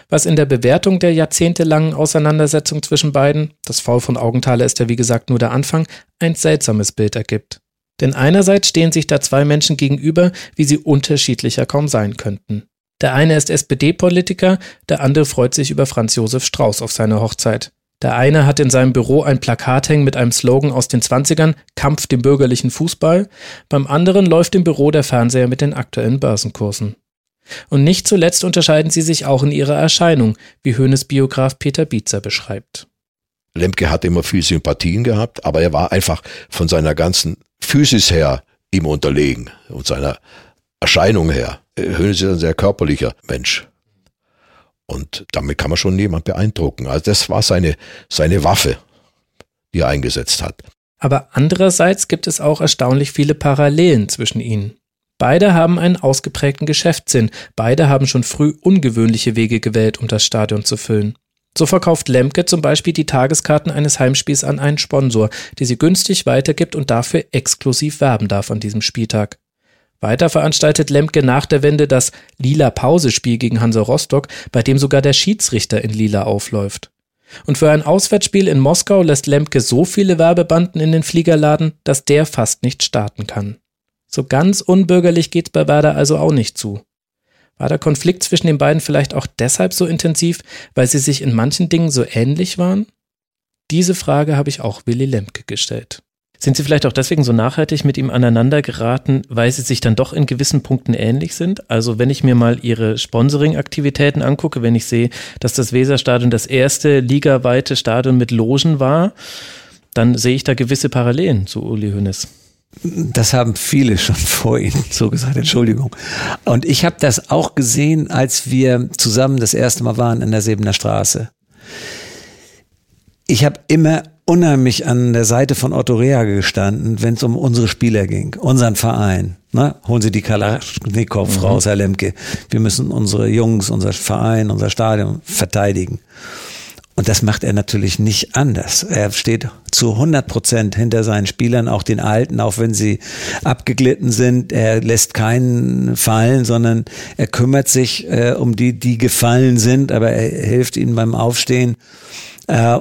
Was in der Bewertung der jahrzehntelangen Auseinandersetzung zwischen beiden, das Foul von Augenthaler ist ja wie gesagt nur der Anfang, ein seltsames Bild ergibt. Denn einerseits stehen sich da zwei Menschen gegenüber, wie sie unterschiedlicher kaum sein könnten. Der eine ist SPD-Politiker, der andere freut sich über Franz Josef Strauß auf seine Hochzeit. Der eine hat in seinem Büro ein Plakat hängen mit einem Slogan aus den 20ern, Kampf dem bürgerlichen Fußball. Beim anderen läuft im Büro der Fernseher mit den aktuellen Börsenkursen. Und nicht zuletzt unterscheiden sie sich auch in ihrer Erscheinung, wie Höhnes Biograf Peter Bietzer beschreibt. Lemke hat immer viel Sympathien gehabt, aber er war einfach von seiner ganzen Physis her ihm unterlegen und seiner Erscheinung her. Hönes ist ein sehr körperlicher Mensch. Und damit kann man schon jemand beeindrucken. Also das war seine, seine Waffe, die er eingesetzt hat. Aber andererseits gibt es auch erstaunlich viele Parallelen zwischen ihnen. Beide haben einen ausgeprägten Geschäftssinn. Beide haben schon früh ungewöhnliche Wege gewählt, um das Stadion zu füllen. So verkauft Lemke zum Beispiel die Tageskarten eines Heimspiels an einen Sponsor, die sie günstig weitergibt und dafür exklusiv werben darf an diesem Spieltag. Weiter veranstaltet Lemke nach der Wende das Lila Pausespiel gegen Hansa Rostock, bei dem sogar der Schiedsrichter in Lila aufläuft. Und für ein Auswärtsspiel in Moskau lässt Lemke so viele Werbebanden in den Flieger laden, dass der fast nicht starten kann. So ganz unbürgerlich geht's bei Werder also auch nicht zu. War der Konflikt zwischen den beiden vielleicht auch deshalb so intensiv, weil sie sich in manchen Dingen so ähnlich waren? Diese Frage habe ich auch Willy Lemke gestellt. Sind Sie vielleicht auch deswegen so nachhaltig mit ihm aneinander geraten, weil sie sich dann doch in gewissen Punkten ähnlich sind? Also wenn ich mir mal Ihre Sponsoring-Aktivitäten angucke, wenn ich sehe, dass das Weserstadion das erste ligaweite Stadion mit Logen war, dann sehe ich da gewisse Parallelen zu Uli Hoeneß. Das haben viele schon vor Ihnen so gesagt, Entschuldigung. Und ich habe das auch gesehen, als wir zusammen das erste Mal waren in der Sebener Straße. Ich habe immer unheimlich an der Seite von Otto Rea gestanden, wenn es um unsere Spieler ging, unseren Verein. Ne? Holen Sie die Kalaschnikow mhm. raus, Herr Lemke. Wir müssen unsere Jungs, unser Verein, unser Stadion verteidigen. Und das macht er natürlich nicht anders. Er steht zu 100 Prozent hinter seinen Spielern, auch den Alten, auch wenn sie abgeglitten sind. Er lässt keinen fallen, sondern er kümmert sich äh, um die, die gefallen sind, aber er hilft ihnen beim Aufstehen. Äh,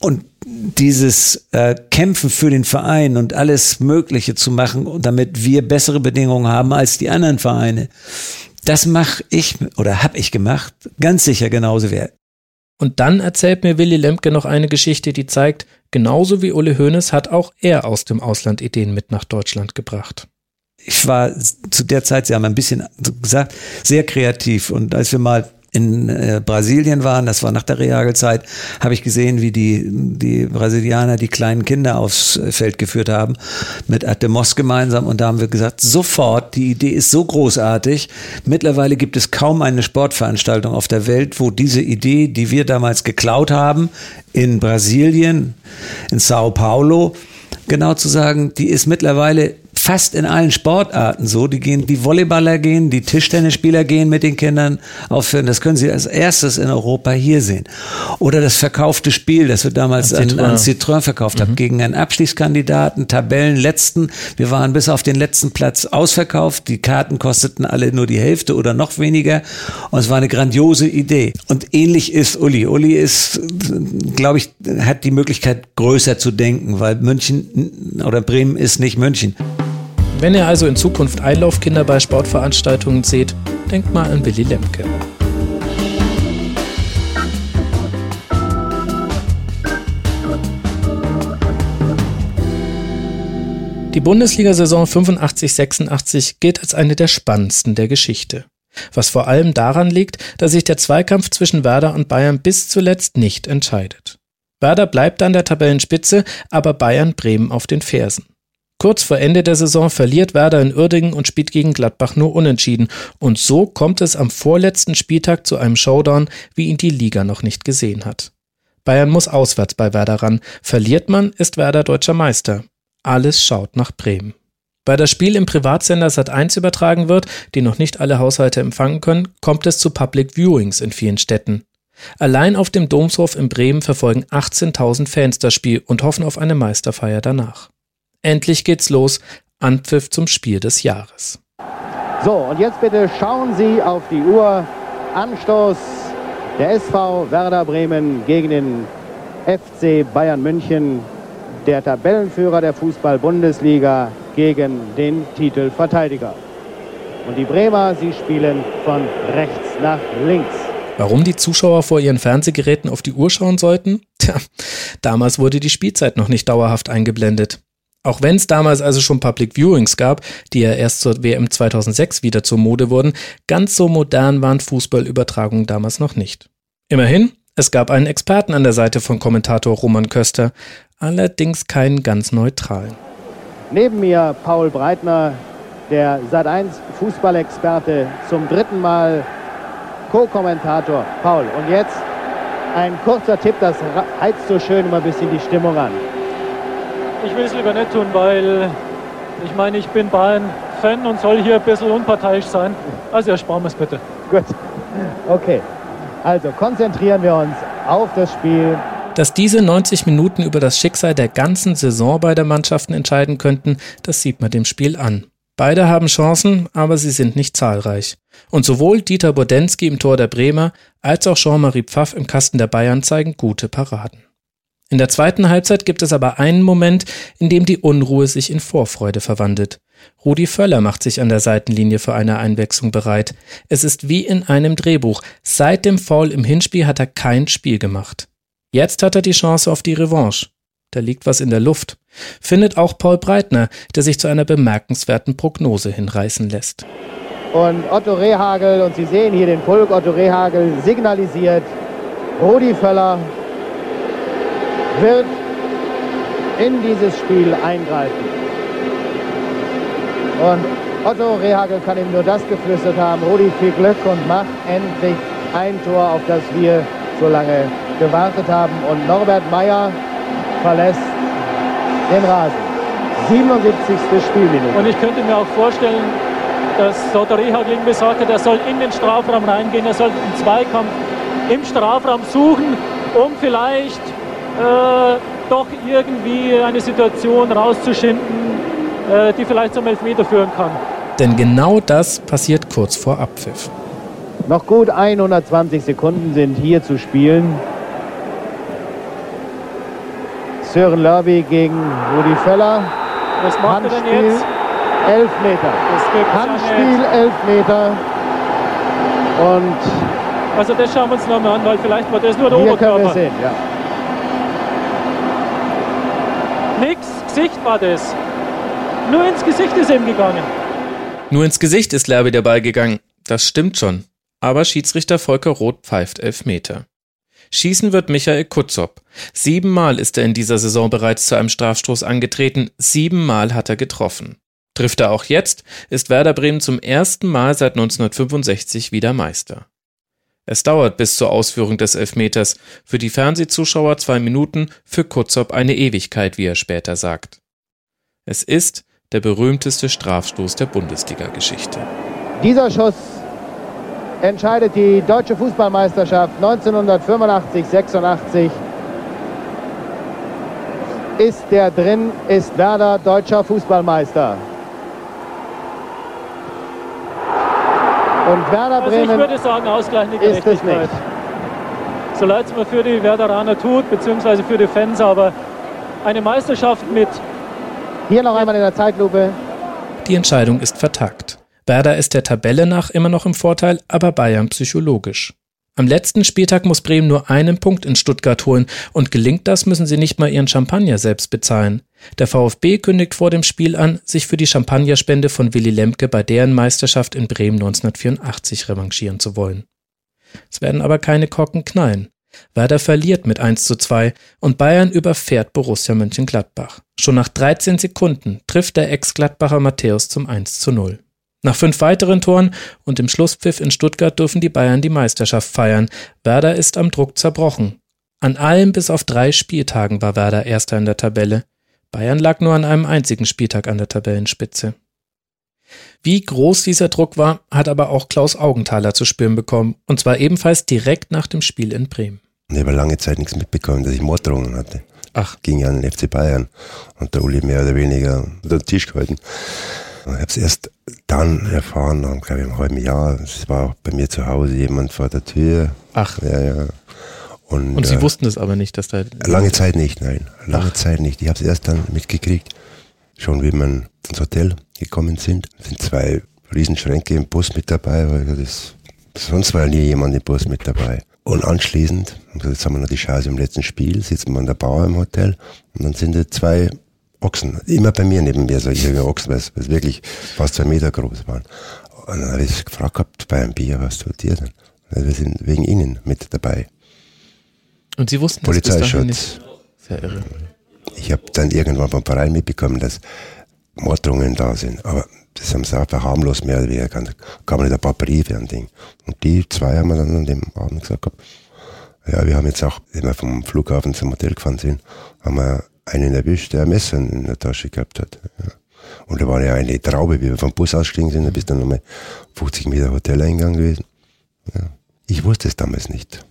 und dieses äh, Kämpfen für den Verein und alles Mögliche zu machen, damit wir bessere Bedingungen haben als die anderen Vereine, das mache ich oder habe ich gemacht, ganz sicher genauso wie er. Und dann erzählt mir Willy Lemke noch eine Geschichte, die zeigt, genauso wie Uli Hoeneß hat auch er aus dem Ausland Ideen mit nach Deutschland gebracht. Ich war zu der Zeit, Sie haben ein bisschen gesagt, sehr kreativ. Und als wir mal in äh, Brasilien waren, das war nach der Rehagelzeit, habe ich gesehen, wie die, die Brasilianer die kleinen Kinder aufs Feld geführt haben, mit Atemos gemeinsam. Und da haben wir gesagt, sofort, die Idee ist so großartig. Mittlerweile gibt es kaum eine Sportveranstaltung auf der Welt, wo diese Idee, die wir damals geklaut haben, in Brasilien, in Sao Paulo, genau zu sagen, die ist mittlerweile fast in allen Sportarten so. Die gehen, die Volleyballer gehen, die Tischtennisspieler gehen mit den Kindern aufführen. Das können Sie als erstes in Europa hier sehen. Oder das verkaufte Spiel, das wir damals an, an Citroën verkauft haben, gegen einen Abstiegskandidaten, Tabellenletzten. Wir waren bis auf den letzten Platz ausverkauft. Die Karten kosteten alle nur die Hälfte oder noch weniger. Und es war eine grandiose Idee. Und ähnlich ist Uli. Uli ist, glaube ich, hat die Möglichkeit, größer zu denken, weil München oder Bremen ist nicht München. Wenn ihr also in Zukunft Einlaufkinder bei Sportveranstaltungen seht, denkt mal an Willy Lemke. Die Bundesliga-Saison 85-86 gilt als eine der spannendsten der Geschichte. Was vor allem daran liegt, dass sich der Zweikampf zwischen Werder und Bayern bis zuletzt nicht entscheidet. Werder bleibt an der Tabellenspitze, aber Bayern Bremen auf den Fersen. Kurz vor Ende der Saison verliert Werder in Uerdingen und spielt gegen Gladbach nur unentschieden. Und so kommt es am vorletzten Spieltag zu einem Showdown, wie ihn die Liga noch nicht gesehen hat. Bayern muss auswärts bei Werder ran. Verliert man, ist Werder deutscher Meister. Alles schaut nach Bremen. Weil das Spiel im Privatsender Sat1 übertragen wird, die noch nicht alle Haushalte empfangen können, kommt es zu Public Viewings in vielen Städten. Allein auf dem Domshof in Bremen verfolgen 18.000 Fans das Spiel und hoffen auf eine Meisterfeier danach. Endlich geht's los. Anpfiff zum Spiel des Jahres. So, und jetzt bitte schauen Sie auf die Uhr. Anstoß der SV Werder Bremen gegen den FC Bayern München der Tabellenführer der Fußball-Bundesliga gegen den Titelverteidiger. Und die Bremer, sie spielen von rechts nach links. Warum die Zuschauer vor ihren Fernsehgeräten auf die Uhr schauen sollten? Tja, damals wurde die Spielzeit noch nicht dauerhaft eingeblendet. Auch wenn es damals also schon Public Viewings gab, die ja erst zur WM 2006 wieder zur Mode wurden, ganz so modern waren Fußballübertragungen damals noch nicht. Immerhin, es gab einen Experten an der Seite von Kommentator Roman Köster, allerdings keinen ganz neutralen. Neben mir Paul Breitner, der Sat1 Fußballexperte, zum dritten Mal Co-Kommentator. Paul, und jetzt ein kurzer Tipp, das heizt so schön immer ein bisschen die Stimmung an. Ich will es lieber nicht tun, weil ich meine, ich bin Bayern-Fan und soll hier ein bisschen unparteiisch sein. Also ersparen wir es bitte. Gut. Okay. Also konzentrieren wir uns auf das Spiel dass diese 90 Minuten über das Schicksal der ganzen Saison beider Mannschaften entscheiden könnten, das sieht man dem Spiel an. Beide haben Chancen, aber sie sind nicht zahlreich. Und sowohl Dieter Bodensky im Tor der Bremer als auch Jean-Marie Pfaff im Kasten der Bayern zeigen gute Paraden. In der zweiten Halbzeit gibt es aber einen Moment, in dem die Unruhe sich in Vorfreude verwandelt. Rudi Völler macht sich an der Seitenlinie für eine Einwechslung bereit. Es ist wie in einem Drehbuch. Seit dem Foul im Hinspiel hat er kein Spiel gemacht. Jetzt hat er die Chance auf die Revanche. Da liegt was in der Luft. Findet auch Paul Breitner, der sich zu einer bemerkenswerten Prognose hinreißen lässt. Und Otto Rehagel, und Sie sehen hier den Pulk, Otto Rehagel signalisiert, Rudi Völler wird in dieses Spiel eingreifen. Und Otto Rehagel kann ihm nur das geflüstert haben, Rudi, viel Glück und mach endlich ein Tor, auf das wir so lange gewartet haben. Und Norbert Meyer verlässt den Rasen. 77. Spielminute. Und ich könnte mir auch vorstellen, dass Dr. Rehagel irgendwie gesagt hat, er soll in den Strafraum reingehen, er soll einen Zweikampf im Strafraum suchen, um vielleicht äh, doch irgendwie eine Situation rauszuschinden, äh, die vielleicht zum Elfmeter führen kann. Denn genau das passiert kurz vor Abpfiff. Noch gut 120 Sekunden sind hier zu spielen. Sören Lörby gegen Rudi Völler. Was macht Handspiel, er denn jetzt? Elf Meter. Handspiel, elf Meter. Und also das schauen wir uns nochmal an, weil vielleicht war das nur der hier Oberkörper. können wir sehen, ja. Gesicht war das. Nur ins Gesicht ist ihm gegangen. Nur ins Gesicht ist Lerby der Ball gegangen. Das stimmt schon. aber Schiedsrichter Volker Roth pfeift Elfmeter. Schießen wird Michael Kutzop. Siebenmal ist er in dieser Saison bereits zu einem Strafstoß angetreten, siebenmal hat er getroffen. Trifft er auch jetzt, ist Werder Bremen zum ersten Mal seit 1965 wieder Meister. Es dauert bis zur Ausführung des Elfmeters, für die Fernsehzuschauer zwei Minuten, für Kutzop eine Ewigkeit, wie er später sagt. Es ist der berühmteste Strafstoß der Bundesliga-Geschichte. Dieser Schuss entscheidet die deutsche Fußballmeisterschaft 1985-86. Ist der drin, ist Werder deutscher Fußballmeister. Und Werder Also Bremen ich würde sagen, ausgleichende ist es Gerechtigkeit. nicht. So leid es mir für die Werderaner tut, beziehungsweise für die Fans, aber eine Meisterschaft mit Hier noch einmal in der Zeitlupe. Die Entscheidung ist vertagt. Werder ist der Tabelle nach immer noch im Vorteil, aber Bayern psychologisch. Am letzten Spieltag muss Bremen nur einen Punkt in Stuttgart holen und gelingt das, müssen sie nicht mal ihren Champagner selbst bezahlen. Der VfB kündigt vor dem Spiel an, sich für die Champagnerspende von Willy Lemke bei deren Meisterschaft in Bremen 1984 revanchieren zu wollen. Es werden aber keine Korken knallen. Werder verliert mit 1 zu 2 und Bayern überfährt Borussia Mönchengladbach. Schon nach 13 Sekunden trifft der Ex-Gladbacher Matthäus zum 1 zu 0. Nach fünf weiteren Toren und dem Schlusspfiff in Stuttgart dürfen die Bayern die Meisterschaft feiern. Werder ist am Druck zerbrochen. An allem bis auf drei Spieltagen war Werder Erster in der Tabelle. Bayern lag nur an einem einzigen Spieltag an der Tabellenspitze. Wie groß dieser Druck war, hat aber auch Klaus Augenthaler zu spüren bekommen, und zwar ebenfalls direkt nach dem Spiel in Bremen. Ich habe lange Zeit nichts mitbekommen, dass ich Morddrohungen hatte. Ach. Ging ja an den FC Bayern und der Uli mehr oder weniger unter den Tisch gehalten. Ich habe es erst dann erfahren, dann glaube ich im halben Jahr. Es war auch bei mir zu Hause jemand vor der Tür. Ach. Ja, ja. Und, Und Sie äh, wussten es aber nicht, dass da. Lange Zeit nicht, nein. Lange Zeit nicht. Ich habe es erst dann mitgekriegt, schon wie wir ins Hotel gekommen sind. Es sind zwei Riesenschränke im Bus mit dabei, weil das, sonst war ja nie jemand im Bus mit dabei. Und anschließend, jetzt haben wir noch die Chance im letzten Spiel, sitzen wir an der Bauer im Hotel und dann sind da zwei Ochsen, immer bei mir neben mir, solche Ochsen, weil es wirklich fast zwei Meter groß waren. Und dann habe ich gefragt gehabt bei einem Bier, was tut ihr denn? Also wir sind wegen Ihnen mit dabei. Und Sie wussten das dahin Polizeischutz. nicht. Sehr irre. Ich habe dann irgendwann vom Verein mitbekommen, dass Morddrohungen da sind. Aber das haben sie einfach harmlos mehr oder weniger. Kann, kann man nicht ein paar Briefe an Ding. Und die zwei haben wir dann an dem Abend gesagt, gehabt, ja, wir haben jetzt auch, wenn wir vom Flughafen zum Hotel gefahren sind, haben wir einen erwischt, der ein Messer in der Tasche gehabt hat. Ja. Und da war ja eine Traube, wie wir vom Bus ausgestiegen sind, da bist du nochmal 50 Meter Hoteleingang gewesen. Ja. Ich wusste es damals nicht.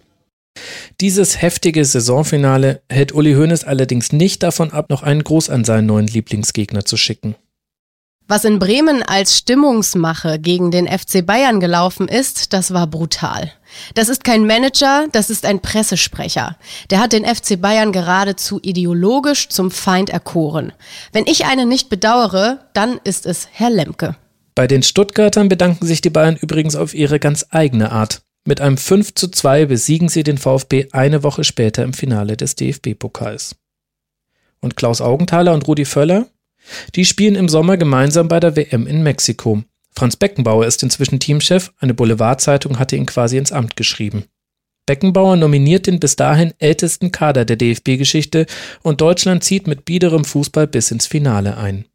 Dieses heftige Saisonfinale hält Uli Hoeneß allerdings nicht davon ab, noch einen Gruß an seinen neuen Lieblingsgegner zu schicken. Was in Bremen als Stimmungsmache gegen den FC Bayern gelaufen ist, das war brutal. Das ist kein Manager, das ist ein Pressesprecher. Der hat den FC Bayern geradezu ideologisch zum Feind erkoren. Wenn ich einen nicht bedauere, dann ist es Herr Lemke. Bei den Stuttgartern bedanken sich die Bayern übrigens auf ihre ganz eigene Art. Mit einem 5 zu 2 besiegen sie den VfB eine Woche später im Finale des DFB-Pokals. Und Klaus Augenthaler und Rudi Völler? Die spielen im Sommer gemeinsam bei der WM in Mexiko. Franz Beckenbauer ist inzwischen Teamchef, eine Boulevardzeitung hatte ihn quasi ins Amt geschrieben. Beckenbauer nominiert den bis dahin ältesten Kader der DFB-Geschichte und Deutschland zieht mit biederem Fußball bis ins Finale ein.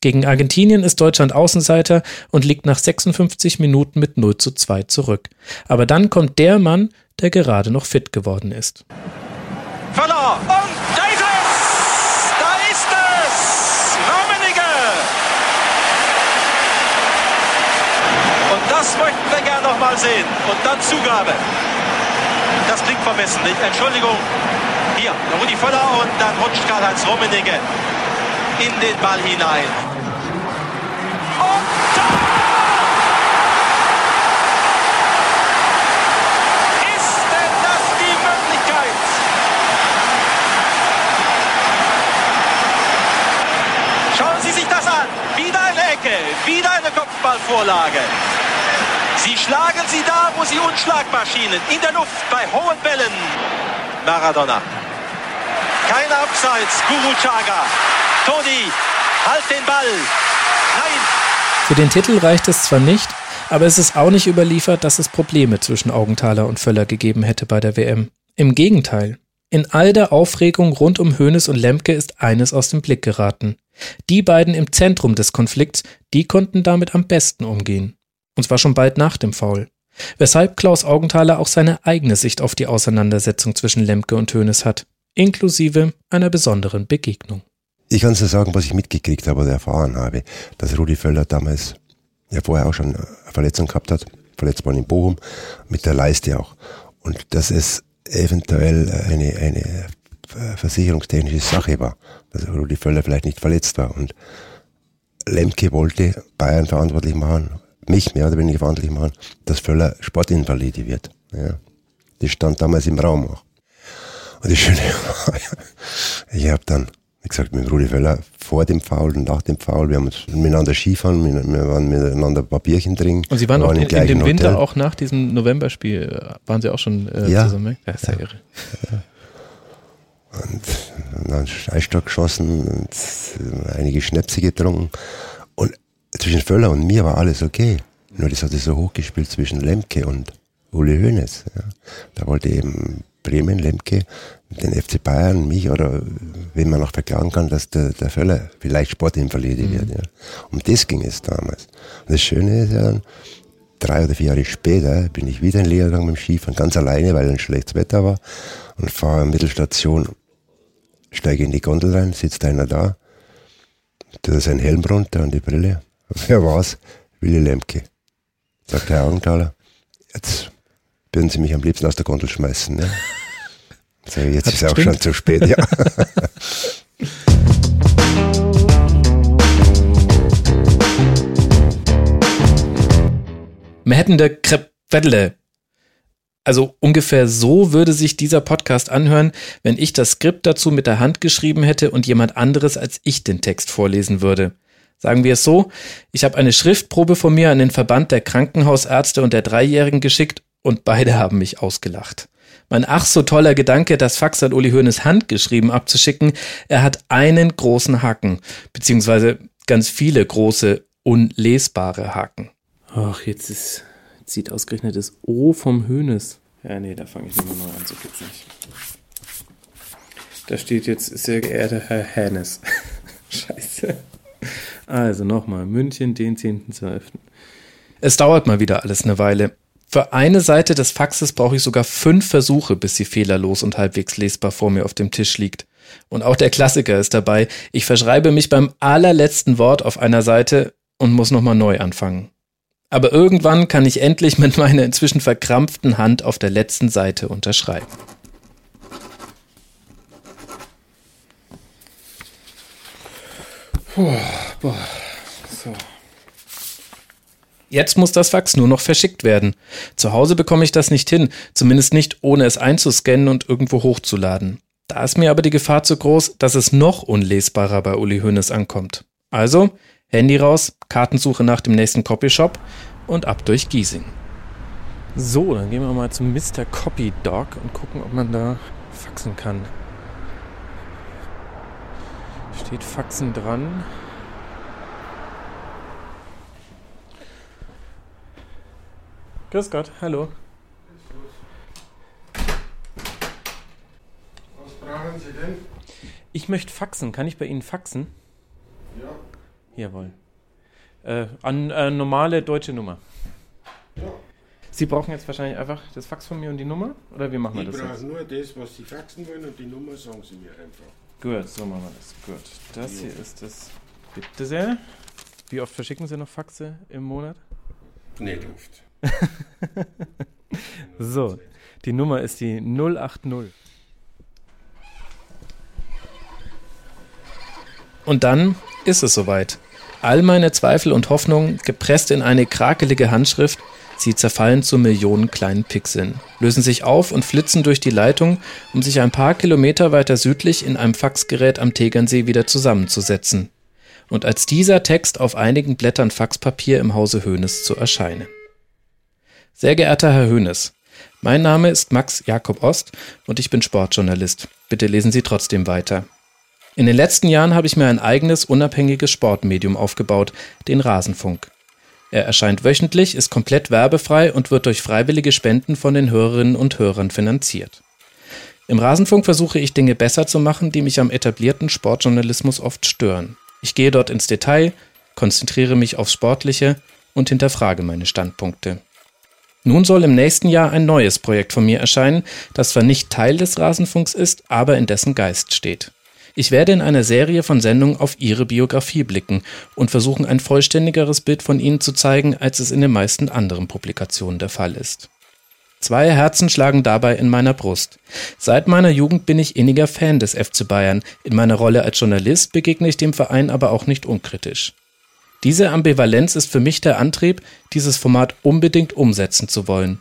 Gegen Argentinien ist Deutschland Außenseiter und liegt nach 56 Minuten mit 0 zu 2 zurück. Aber dann kommt der Mann, der gerade noch fit geworden ist. Völler und da ist es! Da ist es! Rummenigge! Und das möchten wir gerne noch mal sehen. Und dann Zugabe. Das klingt vermessen, nicht? Entschuldigung. Hier, Rudi Völler und dann rutscht Karl-Heinz Rummenigge in den Ball hinein. Ist denn das die Möglichkeit? Schauen Sie sich das an. Wieder eine Ecke, wieder eine Kopfballvorlage. Sie schlagen sie da, wo sie unschlagbar schienen. In der Luft, bei hohen Bällen. Maradona. Kein Abseits, Guru Chaga. Toni, halt den Ball. Nein, Für den Titel reicht es zwar nicht, Aber es ist auch nicht überliefert, dass es Probleme zwischen Augenthaler und Völler gegeben hätte bei der WM. Im Gegenteil. In all der Aufregung rund um Hoeneß und Lemke ist eines aus dem Blick geraten. Die beiden im Zentrum des Konflikts, die konnten damit am besten umgehen. Und zwar schon bald nach dem Foul. Weshalb Klaus Augenthaler auch seine eigene Sicht auf die Auseinandersetzung zwischen Lemke und Hoeneß hat, inklusive einer besonderen Begegnung. Ich kann nur sagen, was ich mitgekriegt habe oder erfahren habe, dass Rudi Völler damals ja vorher auch schon eine Verletzung gehabt hat, verletzt worden in Bochum, mit der Leiste auch. Und dass es eventuell eine, eine versicherungstechnische Sache war, dass Rudi Völler vielleicht nicht verletzt war. Und Lemke wollte Bayern verantwortlich machen, mich mehr oder weniger verantwortlich machen, dass Völler Sportinvalide wird. Ja. Das stand damals im Raum auch. Und das Schöne war, ich habe dann, wie gesagt, mit Rudi Völler vor dem Foul und nach dem Foul, wir haben uns miteinander Skifahren, wir waren miteinander ein paar Bierchen trinken. Und Sie waren wir auch in, in dem Hotel. Winter, auch nach diesem Novemberspiel, waren Sie auch schon äh, Ja. zusammen? Ja, ist ja, irre. und dann Eisstock geschossen und einige Schnäpse getrunken. Zwischen Völler und mir war alles okay. Nur das hat sich so hochgespielt zwischen Lemke und Uli Hoeneß. Ja. Da wollte eben Bremen, Lemke, den FC Bayern, mich oder wen man noch verklagen kann, dass der, der Völler vielleicht Sportinvalide Mhm. wird. Ja. Um das ging es damals. Und das Schöne ist ja drei oder vier Jahre später bin ich wieder in Lehrgang mit dem Skifahren, ganz alleine, weil ein schlechtes Wetter war und fahre Mittelstation, steige in die Gondel rein, sitzt einer da, tut seinen Helm runter und die Brille. Wer war's? Willy Lemke. Sagt Herr Augenthaler, jetzt würden Sie mich am liebsten aus der Gondel schmeißen. Ne? Ich, jetzt Hat's ist auch gestimmt? schon zu spät, ja. Wir hätten der Krepwedle. Also ungefähr so würde sich dieser Podcast anhören, wenn ich das Skript dazu mit der Hand geschrieben hätte und jemand anderes als ich den Text vorlesen würde. Sagen wir es so, ich habe eine Schriftprobe von mir an den Verband der Krankenhausärzte und der Dreijährigen geschickt und beide haben mich ausgelacht. Mein ach so toller Gedanke, das Fax an Uli Hoeneß handgeschrieben abzuschicken, er hat einen großen Haken, beziehungsweise ganz viele große, unlesbare Haken. Ach, jetzt ist, jetzt sieht ausgerechnet das O vom Hönes. Ja, nee, da fange ich nicht mehr neu an, so geht's nicht. Da steht jetzt, sehr geehrter Herr Hennes. Scheiße. Also nochmal, München, den 10.12. Es dauert mal wieder alles eine Weile. Für eine Seite des Faxes brauche ich sogar fünf Versuche, bis sie fehlerlos und halbwegs lesbar vor mir auf dem Tisch liegt. Und auch der Klassiker ist dabei. Ich verschreibe mich beim allerletzten Wort auf einer Seite und muss nochmal neu anfangen. Aber irgendwann kann ich endlich mit meiner inzwischen verkrampften Hand auf der letzten Seite unterschreiben. Puh, boah, so. Jetzt muss das Fax nur noch verschickt werden. Zu Hause bekomme ich das nicht hin, zumindest nicht ohne es einzuscannen und irgendwo hochzuladen. Da ist mir aber die Gefahr zu groß, dass es noch unlesbarer bei Uli Hoeneß ankommt. Also, Handy raus, Kartensuche nach dem nächsten Copyshop und ab durch Giesing. So, dann gehen wir mal zum Mr. Copy Dog und gucken, ob man da faxen kann. Steht Faxen dran. Grüß Gott, hallo. Was brauchen Sie denn? Ich möchte faxen. Kann ich bei Ihnen faxen? Ja. Jawohl. Äh, an äh, normale deutsche Nummer. Ja. Sie brauchen jetzt wahrscheinlich einfach das Fax von mir und die Nummer? Oder wie machen wir Ich das brauche jetzt? nur das, was Sie faxen wollen und die Nummer sagen Sie mir einfach. Gut, so machen wir das. Gut. Das hier ist das. Bitte sehr. Wie oft verschicken Sie noch Faxe im Monat? Nicht oft. So, die Nummer ist die 080. Und dann ist es soweit. All meine Zweifel und Hoffnungen, gepresst in eine krakelige Handschrift, sie zerfallen zu Millionen kleinen Pixeln, lösen sich auf und flitzen durch die Leitung, um sich ein paar Kilometer weiter südlich in einem Faxgerät am Tegernsee wieder zusammenzusetzen. Und als dieser Text auf einigen Blättern Faxpapier im Hause Hoeneß zu erscheinen. Sehr geehrter Herr Hoeneß, mein Name ist Max Jakob Ost und ich bin Sportjournalist. Bitte lesen Sie trotzdem weiter. In den letzten Jahren habe ich mir ein eigenes, unabhängiges Sportmedium aufgebaut, den Rasenfunk. Er erscheint wöchentlich, ist komplett werbefrei und wird durch freiwillige Spenden von den Hörerinnen und Hörern finanziert. Im Rasenfunk versuche ich Dinge besser zu machen, die mich am etablierten Sportjournalismus oft stören. Ich gehe dort ins Detail, konzentriere mich aufs Sportliche und hinterfrage meine Standpunkte. Nun soll im nächsten Jahr ein neues Projekt von mir erscheinen, das zwar nicht Teil des Rasenfunks ist, aber in dessen Geist steht. Ich werde in einer Serie von Sendungen auf Ihre Biografie blicken und versuchen, ein vollständigeres Bild von Ihnen zu zeigen, als es in den meisten anderen Publikationen der Fall ist. Zwei Herzen schlagen dabei in meiner Brust. Seit meiner Jugend bin ich inniger Fan des FC Bayern. In meiner Rolle als Journalist begegne ich dem Verein aber auch nicht unkritisch. Diese Ambivalenz ist für mich der Antrieb, dieses Format unbedingt umsetzen zu wollen.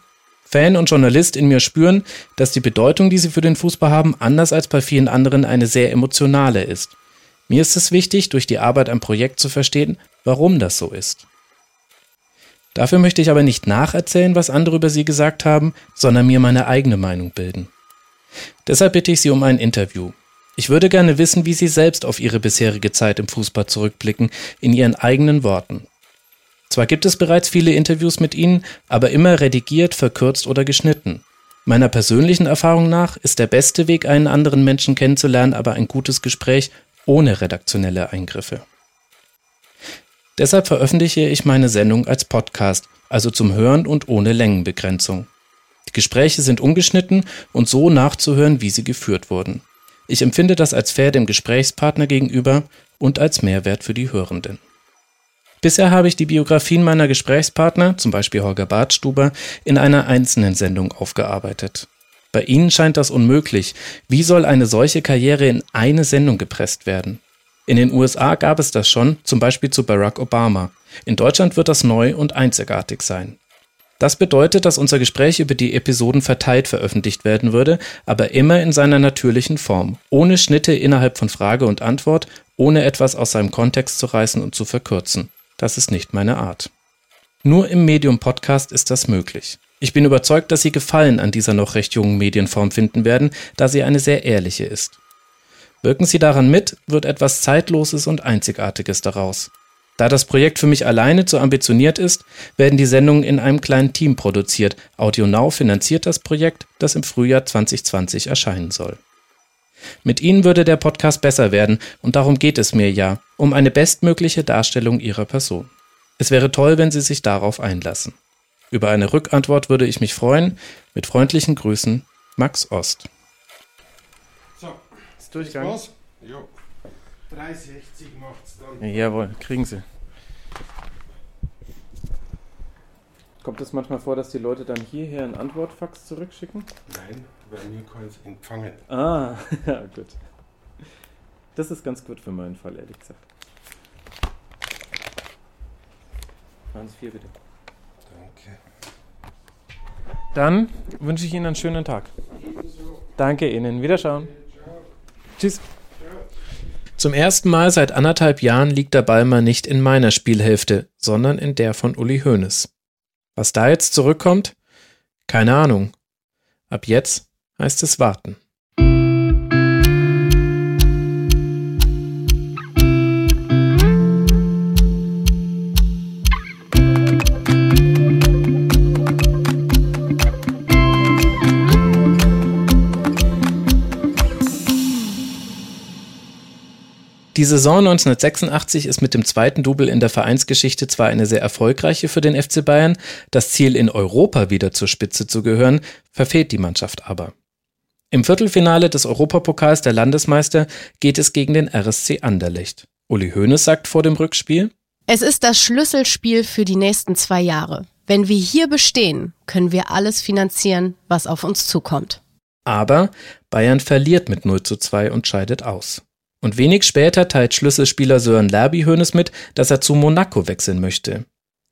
Fan und Journalist in mir spüren, dass die Bedeutung, die sie für den Fußball haben, anders als bei vielen anderen eine sehr emotionale ist. Mir ist es wichtig, durch die Arbeit am Projekt zu verstehen, warum das so ist. Dafür möchte ich aber nicht nacherzählen, was andere über sie gesagt haben, sondern mir meine eigene Meinung bilden. Deshalb bitte ich Sie um ein Interview. Ich würde gerne wissen, wie Sie selbst auf Ihre bisherige Zeit im Fußball zurückblicken, in Ihren eigenen Worten. Zwar gibt es bereits viele Interviews mit ihnen, aber immer redigiert, verkürzt oder geschnitten. Meiner persönlichen Erfahrung nach ist der beste Weg, einen anderen Menschen kennenzulernen, aber ein gutes Gespräch ohne redaktionelle Eingriffe. Deshalb veröffentliche ich meine Sendung als Podcast, also zum Hören und ohne Längenbegrenzung. Die Gespräche sind ungeschnitten und so nachzuhören, wie sie geführt wurden. Ich empfinde das als fair dem Gesprächspartner gegenüber und als Mehrwert für die Hörenden. Bisher habe ich die Biografien meiner Gesprächspartner, zum Beispiel Holger Bartstuber, in einer einzelnen Sendung aufgearbeitet. Bei Ihnen scheint das unmöglich. Wie soll eine solche Karriere in eine Sendung gepresst werden? In den USA gab es das schon, zum Beispiel zu Barack Obama. In Deutschland wird das neu und einzigartig sein. Das bedeutet, dass unser Gespräch über die Episoden verteilt veröffentlicht werden würde, aber immer in seiner natürlichen Form, ohne Schnitte innerhalb von Frage und Antwort, ohne etwas aus seinem Kontext zu reißen und zu verkürzen. Das ist nicht meine Art. Nur im Medium Podcast ist das möglich. Ich bin überzeugt, dass Sie Gefallen an dieser noch recht jungen Medienform finden werden, da sie eine sehr ehrliche ist. Wirken Sie daran mit, wird etwas Zeitloses und Einzigartiges daraus. Da das Projekt für mich alleine zu ambitioniert ist, werden die Sendungen in einem kleinen Team produziert. AudioNow finanziert das Projekt, das im Frühjahr 2020 erscheinen soll. Mit ihnen würde der Podcast besser werden und darum geht es mir ja, um eine bestmögliche Darstellung ihrer Person. Es wäre toll, wenn Sie sich darauf einlassen. Über eine Rückantwort würde ich mich freuen. Mit freundlichen Grüßen, Max Ost. So, ist Durchgang. Jo. 360 macht's dann. Jawohl, kriegen Sie. Kommt es manchmal vor, dass die Leute dann hierher einen Antwortfax zurückschicken? Nein, keins empfangen. Ah, ja, gut. Das ist ganz gut für meinen Fall, ehrlich gesagt. Sie vier, bitte. Danke. Dann wünsche ich Ihnen einen schönen Tag. Danke Ihnen. Wiederschauen. Tschüss. Zum ersten Mal seit anderthalb Jahren liegt der Ball mal nicht in meiner Spielhälfte, sondern in der von Uli Hoeneß. Was da jetzt zurückkommt? Keine Ahnung. Ab jetzt heißt es warten. Die Saison 1986 ist mit dem zweiten Double in der Vereinsgeschichte zwar eine sehr erfolgreiche für den FC Bayern, das Ziel in Europa wieder zur Spitze zu gehören, verfehlt die Mannschaft aber. Im Viertelfinale des Europapokals der Landesmeister geht es gegen den RSC Anderlecht. Uli Hoeneß sagt vor dem Rückspiel: Es ist das Schlüsselspiel für die nächsten zwei Jahre. Wenn wir hier bestehen, können wir alles finanzieren, was auf uns zukommt. Aber Bayern verliert mit 0 zu 2 und scheidet aus. Und wenig später teilt Schlüsselspieler Sören Lerby Hoeneß mit, dass er zu Monaco wechseln möchte.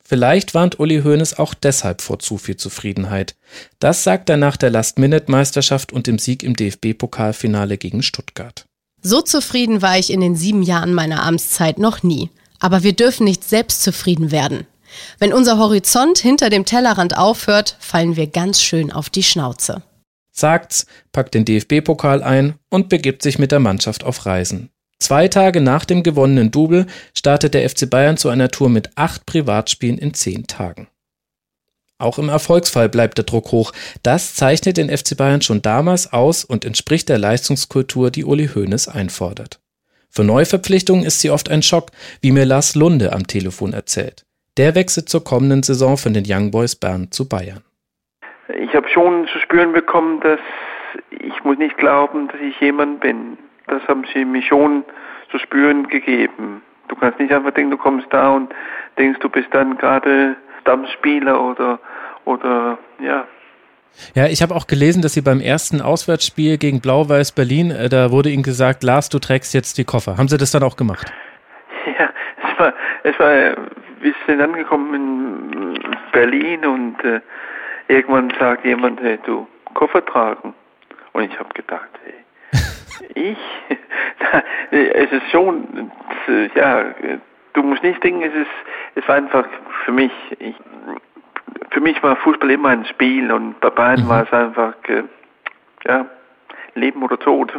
Vielleicht warnt Uli Hoeneß auch deshalb vor zu viel Zufriedenheit. Das sagt er nach der Last-Minute-Meisterschaft und dem Sieg im DFB-Pokalfinale gegen Stuttgart. So zufrieden war ich in den sieben Jahren meiner Amtszeit noch nie. Aber wir dürfen nicht selbst zufrieden werden. Wenn unser Horizont hinter dem Tellerrand aufhört, fallen wir ganz schön auf die Schnauze sagt's, packt den DFB-Pokal ein und begibt sich mit der Mannschaft auf Reisen. Zwei Tage nach dem gewonnenen Double startet der FC Bayern zu einer Tour mit acht Privatspielen in zehn Tagen. Auch im Erfolgsfall bleibt der Druck hoch. Das zeichnet den FC Bayern schon damals aus und entspricht der Leistungskultur, die Uli Hoeneß einfordert. Für Neuverpflichtungen ist sie oft ein Schock, wie mir Lars Lunde am Telefon erzählt. Der wechselt zur kommenden Saison von den Young Boys Bern zu Bayern. Ich habe schon zu spüren bekommen, dass ich muss nicht glauben, dass ich jemand bin. Das haben sie mir schon zu spüren gegeben. Du kannst nicht einfach denken, du kommst da und denkst, du bist dann gerade Stammspieler oder, oder ja. Ja, ich habe auch gelesen, dass Sie beim ersten Auswärtsspiel gegen Blau-Weiß Berlin, äh, da wurde Ihnen gesagt, Lars, du trägst jetzt die Koffer. Haben Sie das dann auch gemacht? Ja, es war, es war, wir sind angekommen in Berlin und äh, irgendwann sagt jemand, hey, du, Koffer tragen. Und ich habe gedacht, hey, ich? es ist schon, ja, du musst nicht denken, es ist, es war einfach für mich, ich, für mich war Fußball immer ein Spiel und bei beiden mhm. war es einfach, äh, ja, Leben oder Tod.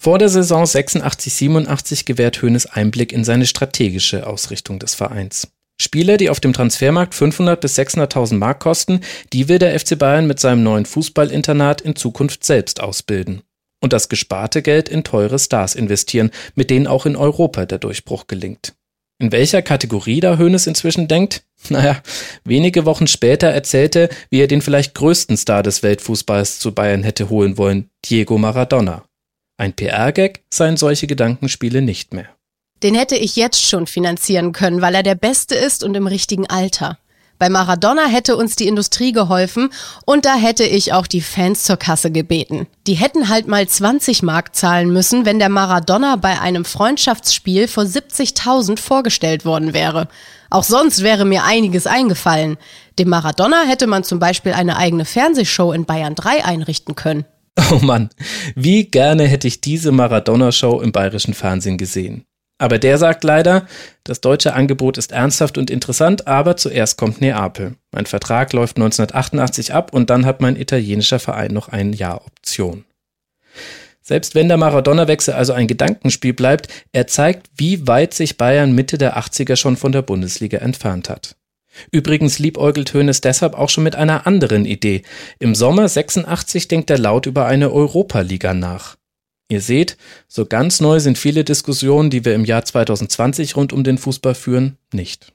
Vor der Saison 86-87 gewährt Hoeneß Einblick in seine strategische Ausrichtung des Vereins. Spieler, die auf dem Transfermarkt 500 bis 600.000 Mark kosten, die will der FC Bayern mit seinem neuen Fußballinternat in Zukunft selbst ausbilden. Und das gesparte Geld in teure Stars investieren, mit denen auch in Europa der Durchbruch gelingt. In welcher Kategorie da Hoeneß inzwischen denkt? Naja, wenige Wochen später erzählte, wie er den vielleicht größten Star des Weltfußballs zu Bayern hätte holen wollen, Diego Maradona. Ein PR-Gag seien solche Gedankenspiele nicht mehr. Den hätte ich jetzt schon finanzieren können, weil er der Beste ist und im richtigen Alter. Bei Maradona hätte uns die Industrie geholfen und da hätte ich auch die Fans zur Kasse gebeten. Die hätten halt mal 20 Mark zahlen müssen, wenn der Maradona bei einem Freundschaftsspiel vor 70.000 vorgestellt worden wäre. Auch sonst wäre mir einiges eingefallen. Dem Maradona hätte man zum Beispiel eine eigene Fernsehshow in Bayern 3 einrichten können. Oh Mann, wie gerne hätte ich diese Maradona-Show im bayerischen Fernsehen gesehen. Aber der sagt leider, das deutsche Angebot ist ernsthaft und interessant, aber zuerst kommt Neapel. Mein Vertrag läuft 1988 ab und dann hat mein italienischer Verein noch ein Jahr Option. Selbst wenn der Maradona-Wechsel also ein Gedankenspiel bleibt, er zeigt, wie weit sich Bayern Mitte der 80er schon von der Bundesliga entfernt hat. Übrigens liebäugelt Hoeneß deshalb auch schon mit einer anderen Idee. Im Sommer 86 denkt er laut über eine Europa-Liga nach. Ihr seht, so ganz neu sind viele Diskussionen, die wir im Jahr 2020 rund um den Fußball führen, nicht.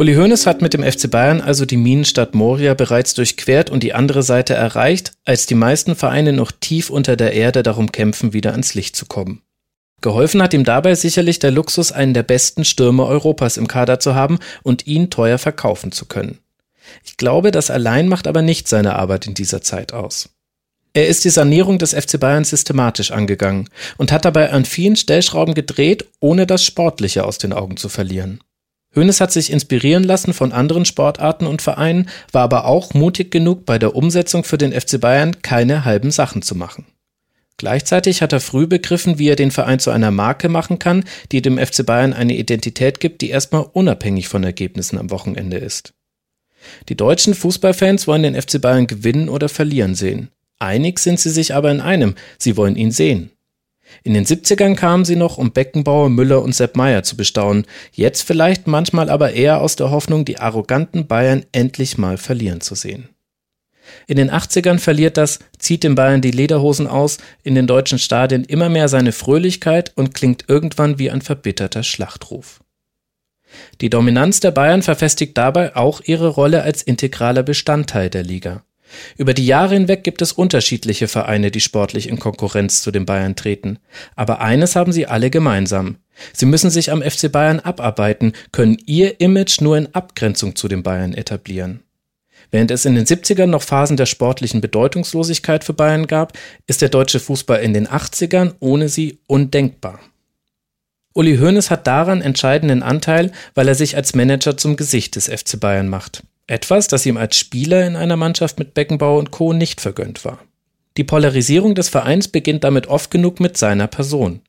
Uli Hoeneß hat mit dem FC Bayern also die Minenstadt Moria bereits durchquert und die andere Seite erreicht, als die meisten Vereine noch tief unter der Erde darum kämpfen, wieder ans Licht zu kommen. Geholfen hat ihm dabei sicherlich der Luxus, einen der besten Stürmer Europas im Kader zu haben und ihn teuer verkaufen zu können. Ich glaube, das allein macht aber nicht seine Arbeit in dieser Zeit aus. Er ist die Sanierung des FC Bayern systematisch angegangen und hat dabei an vielen Stellschrauben gedreht, ohne das Sportliche aus den Augen zu verlieren. Hoeneß hat sich inspirieren lassen von anderen Sportarten und Vereinen, war aber auch mutig genug, bei der Umsetzung für den FC Bayern keine halben Sachen zu machen. Gleichzeitig hat er früh begriffen, wie er den Verein zu einer Marke machen kann, die dem FC Bayern eine Identität gibt, die erstmal unabhängig von Ergebnissen am Wochenende ist. Die deutschen Fußballfans wollen den FC Bayern gewinnen oder verlieren sehen. Einig sind sie sich aber in einem, sie wollen ihn sehen. In den 70ern kamen sie noch, um Beckenbauer, Müller und Sepp Meier zu bestaunen, jetzt vielleicht manchmal aber eher aus der Hoffnung, die arroganten Bayern endlich mal verlieren zu sehen. In den 80ern verliert das, zieht den Bayern die Lederhosen aus, in den deutschen Stadien immer mehr seine Fröhlichkeit und klingt irgendwann wie ein verbitterter Schlachtruf. Die Dominanz der Bayern verfestigt dabei auch ihre Rolle als integraler Bestandteil der Liga. Über die Jahre hinweg gibt es unterschiedliche Vereine, die sportlich in Konkurrenz zu den Bayern treten. Aber eines haben sie alle gemeinsam. Sie müssen sich am FC Bayern abarbeiten, können ihr Image nur in Abgrenzung zu den Bayern etablieren. Während es in den 70ern noch Phasen der sportlichen Bedeutungslosigkeit für Bayern gab, ist der deutsche Fußball in den 80ern ohne sie undenkbar. Uli Hoeneß hat daran entscheidenden Anteil, weil er sich als Manager zum Gesicht des FC Bayern macht. Etwas, das ihm als Spieler in einer Mannschaft mit Beckenbauer und Co. nicht vergönnt war. Die Polarisierung des Vereins beginnt damit oft genug mit seiner Person.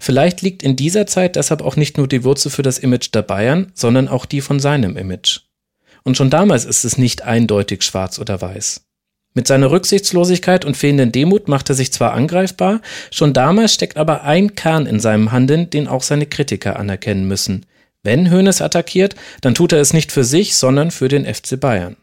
Vielleicht liegt in dieser Zeit deshalb auch nicht nur die Wurzel für das Image der Bayern, sondern auch die von seinem Image. Und schon damals ist es nicht eindeutig schwarz oder weiß. Mit seiner Rücksichtslosigkeit und fehlenden Demut macht er sich zwar angreifbar, schon damals steckt aber ein Kern in seinem Handeln, den auch seine Kritiker anerkennen müssen. Wenn Hoeneß attackiert, dann tut er es nicht für sich, sondern für den FC Bayern.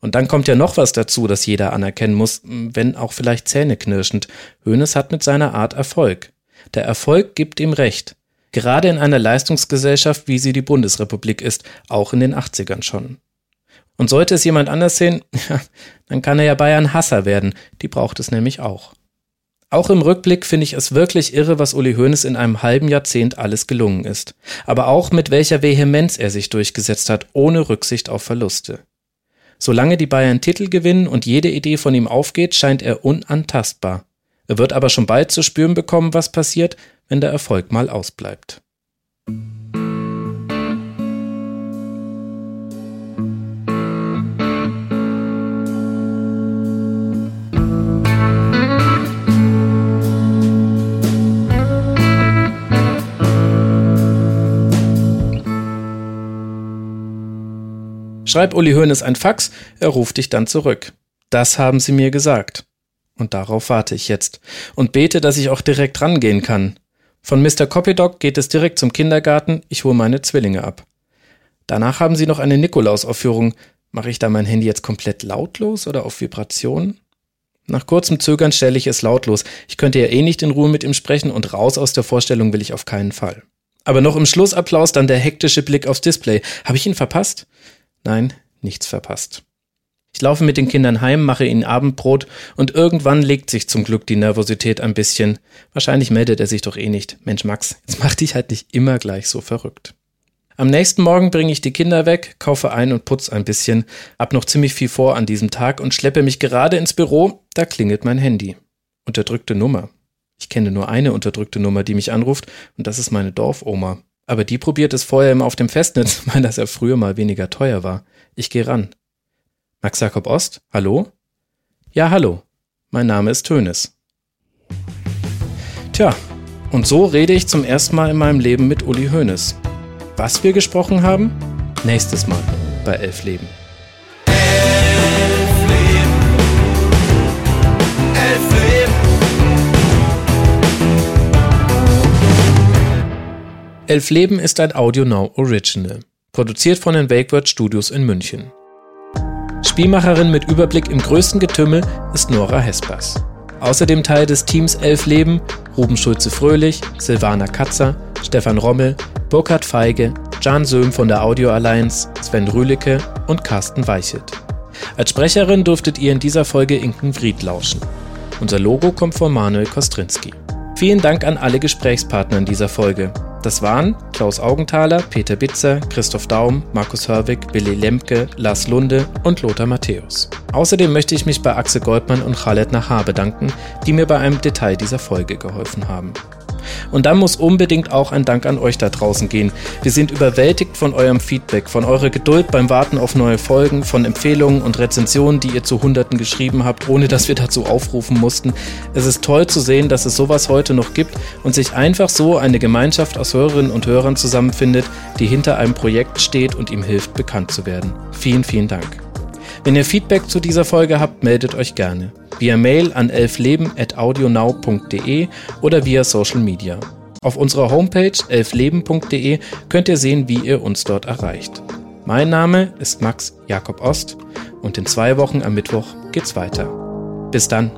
Und dann kommt ja noch was dazu, das jeder anerkennen muss, wenn auch vielleicht zähneknirschend. Hoeneß hat mit seiner Art Erfolg. Der Erfolg gibt ihm Recht. Gerade in einer Leistungsgesellschaft, wie sie die Bundesrepublik ist, auch in den 80ern schon. Und sollte es jemand anders sehen, ja, dann kann er ja Bayern Hasser werden. Die braucht es nämlich auch. Auch im Rückblick finde ich es wirklich irre, was Uli Hoeneß in einem halben Jahrzehnt alles gelungen ist. Aber auch mit welcher Vehemenz er sich durchgesetzt hat, ohne Rücksicht auf Verluste. Solange die Bayern Titel gewinnen und jede Idee von ihm aufgeht, scheint er unantastbar. Er wird aber schon bald zu spüren bekommen, was passiert, wenn der Erfolg mal ausbleibt. Schreib Uli Hoeneß ein Fax, er ruft dich dann zurück. Das haben sie mir gesagt. Und darauf warte ich jetzt. Und bete, dass ich auch direkt rangehen kann. Von Mr. Copydoc geht es direkt zum Kindergarten, ich hole meine Zwillinge ab. Danach haben sie noch eine Nikolausaufführung. Mache ich da mein Handy jetzt komplett lautlos oder auf Vibration? Nach kurzem Zögern stelle ich es lautlos. Ich könnte ja eh nicht in Ruhe mit ihm sprechen und raus aus der Vorstellung will ich auf keinen Fall. Aber noch im Schlussapplaus dann der hektische Blick aufs Display. Habe ich ihn verpasst? Nein, nichts verpasst. Ich laufe mit den Kindern heim, mache ihnen Abendbrot und irgendwann legt sich zum Glück die Nervosität ein bisschen. Wahrscheinlich meldet er sich doch eh nicht. Mensch, Max, jetzt mach dich halt nicht immer gleich so verrückt. Am nächsten Morgen bringe ich die Kinder weg, kaufe ein und putze ein bisschen, hab noch ziemlich viel vor an diesem Tag und schleppe mich gerade ins Büro, da klingelt mein Handy. Unterdrückte Nummer. Ich kenne nur eine unterdrückte Nummer, die mich anruft, und das ist meine Dorfoma. Aber die probiert es vorher immer auf dem Festnetz, weil das ja früher mal weniger teuer war. Ich gehe ran. Max Jakob Ost, hallo? Ja, hallo. Mein Name ist Tönes. Tja, und so rede ich zum ersten Mal in meinem Leben mit Uli Hoeneß. Was wir gesprochen haben? Nächstes Mal bei Elf Leben. Elf Leben ist ein Audio Now Original, produziert von den Wakeword Studios in München. Spielmacherin mit Überblick im größten Getümmel ist Nora Hespers. Außerdem Teil des Teams Elf Leben Ruben Schulze-Fröhlich, Silvana Katzer, Stefan Rommel, Burkhard Feige, Jan Söhm von der Audio Alliance, Sven Rühlicke und Carsten Weichelt. Als Sprecherin durftet ihr in dieser Folge Inken Fried lauschen. Unser Logo kommt von Manuel Kostrinski. Vielen Dank an alle Gesprächspartner in dieser Folge. Das waren Klaus Augenthaler, Peter Bitzer, Christoph Daum, Markus Hörwig, Billy Lemke, Lars Lunde und Lothar Matthäus. Außerdem möchte ich mich bei Axel Goldmann und Khaled Nahar bedanken, die mir bei einem Detail dieser Folge geholfen haben. Und dann muss unbedingt auch ein Dank an euch da draußen gehen. Wir sind überwältigt von eurem Feedback, von eurer Geduld beim Warten auf neue Folgen, von Empfehlungen und Rezensionen, die ihr zu Hunderten geschrieben habt, ohne dass wir dazu aufrufen mussten. Es ist toll zu sehen, dass es sowas heute noch gibt und sich einfach so eine Gemeinschaft aus Hörerinnen und Hörern zusammenfindet, die hinter einem Projekt steht und ihm hilft, bekannt zu werden. Vielen, vielen Dank. Wenn ihr Feedback zu dieser Folge habt, meldet euch gerne. Via Mail an elfleben.audionow.de oder via Social Media. Auf unserer Homepage elfleben.de könnt ihr sehen, wie ihr uns dort erreicht. Mein Name ist Max Jakob Ost und in zwei Wochen am Mittwoch geht's weiter. Bis dann.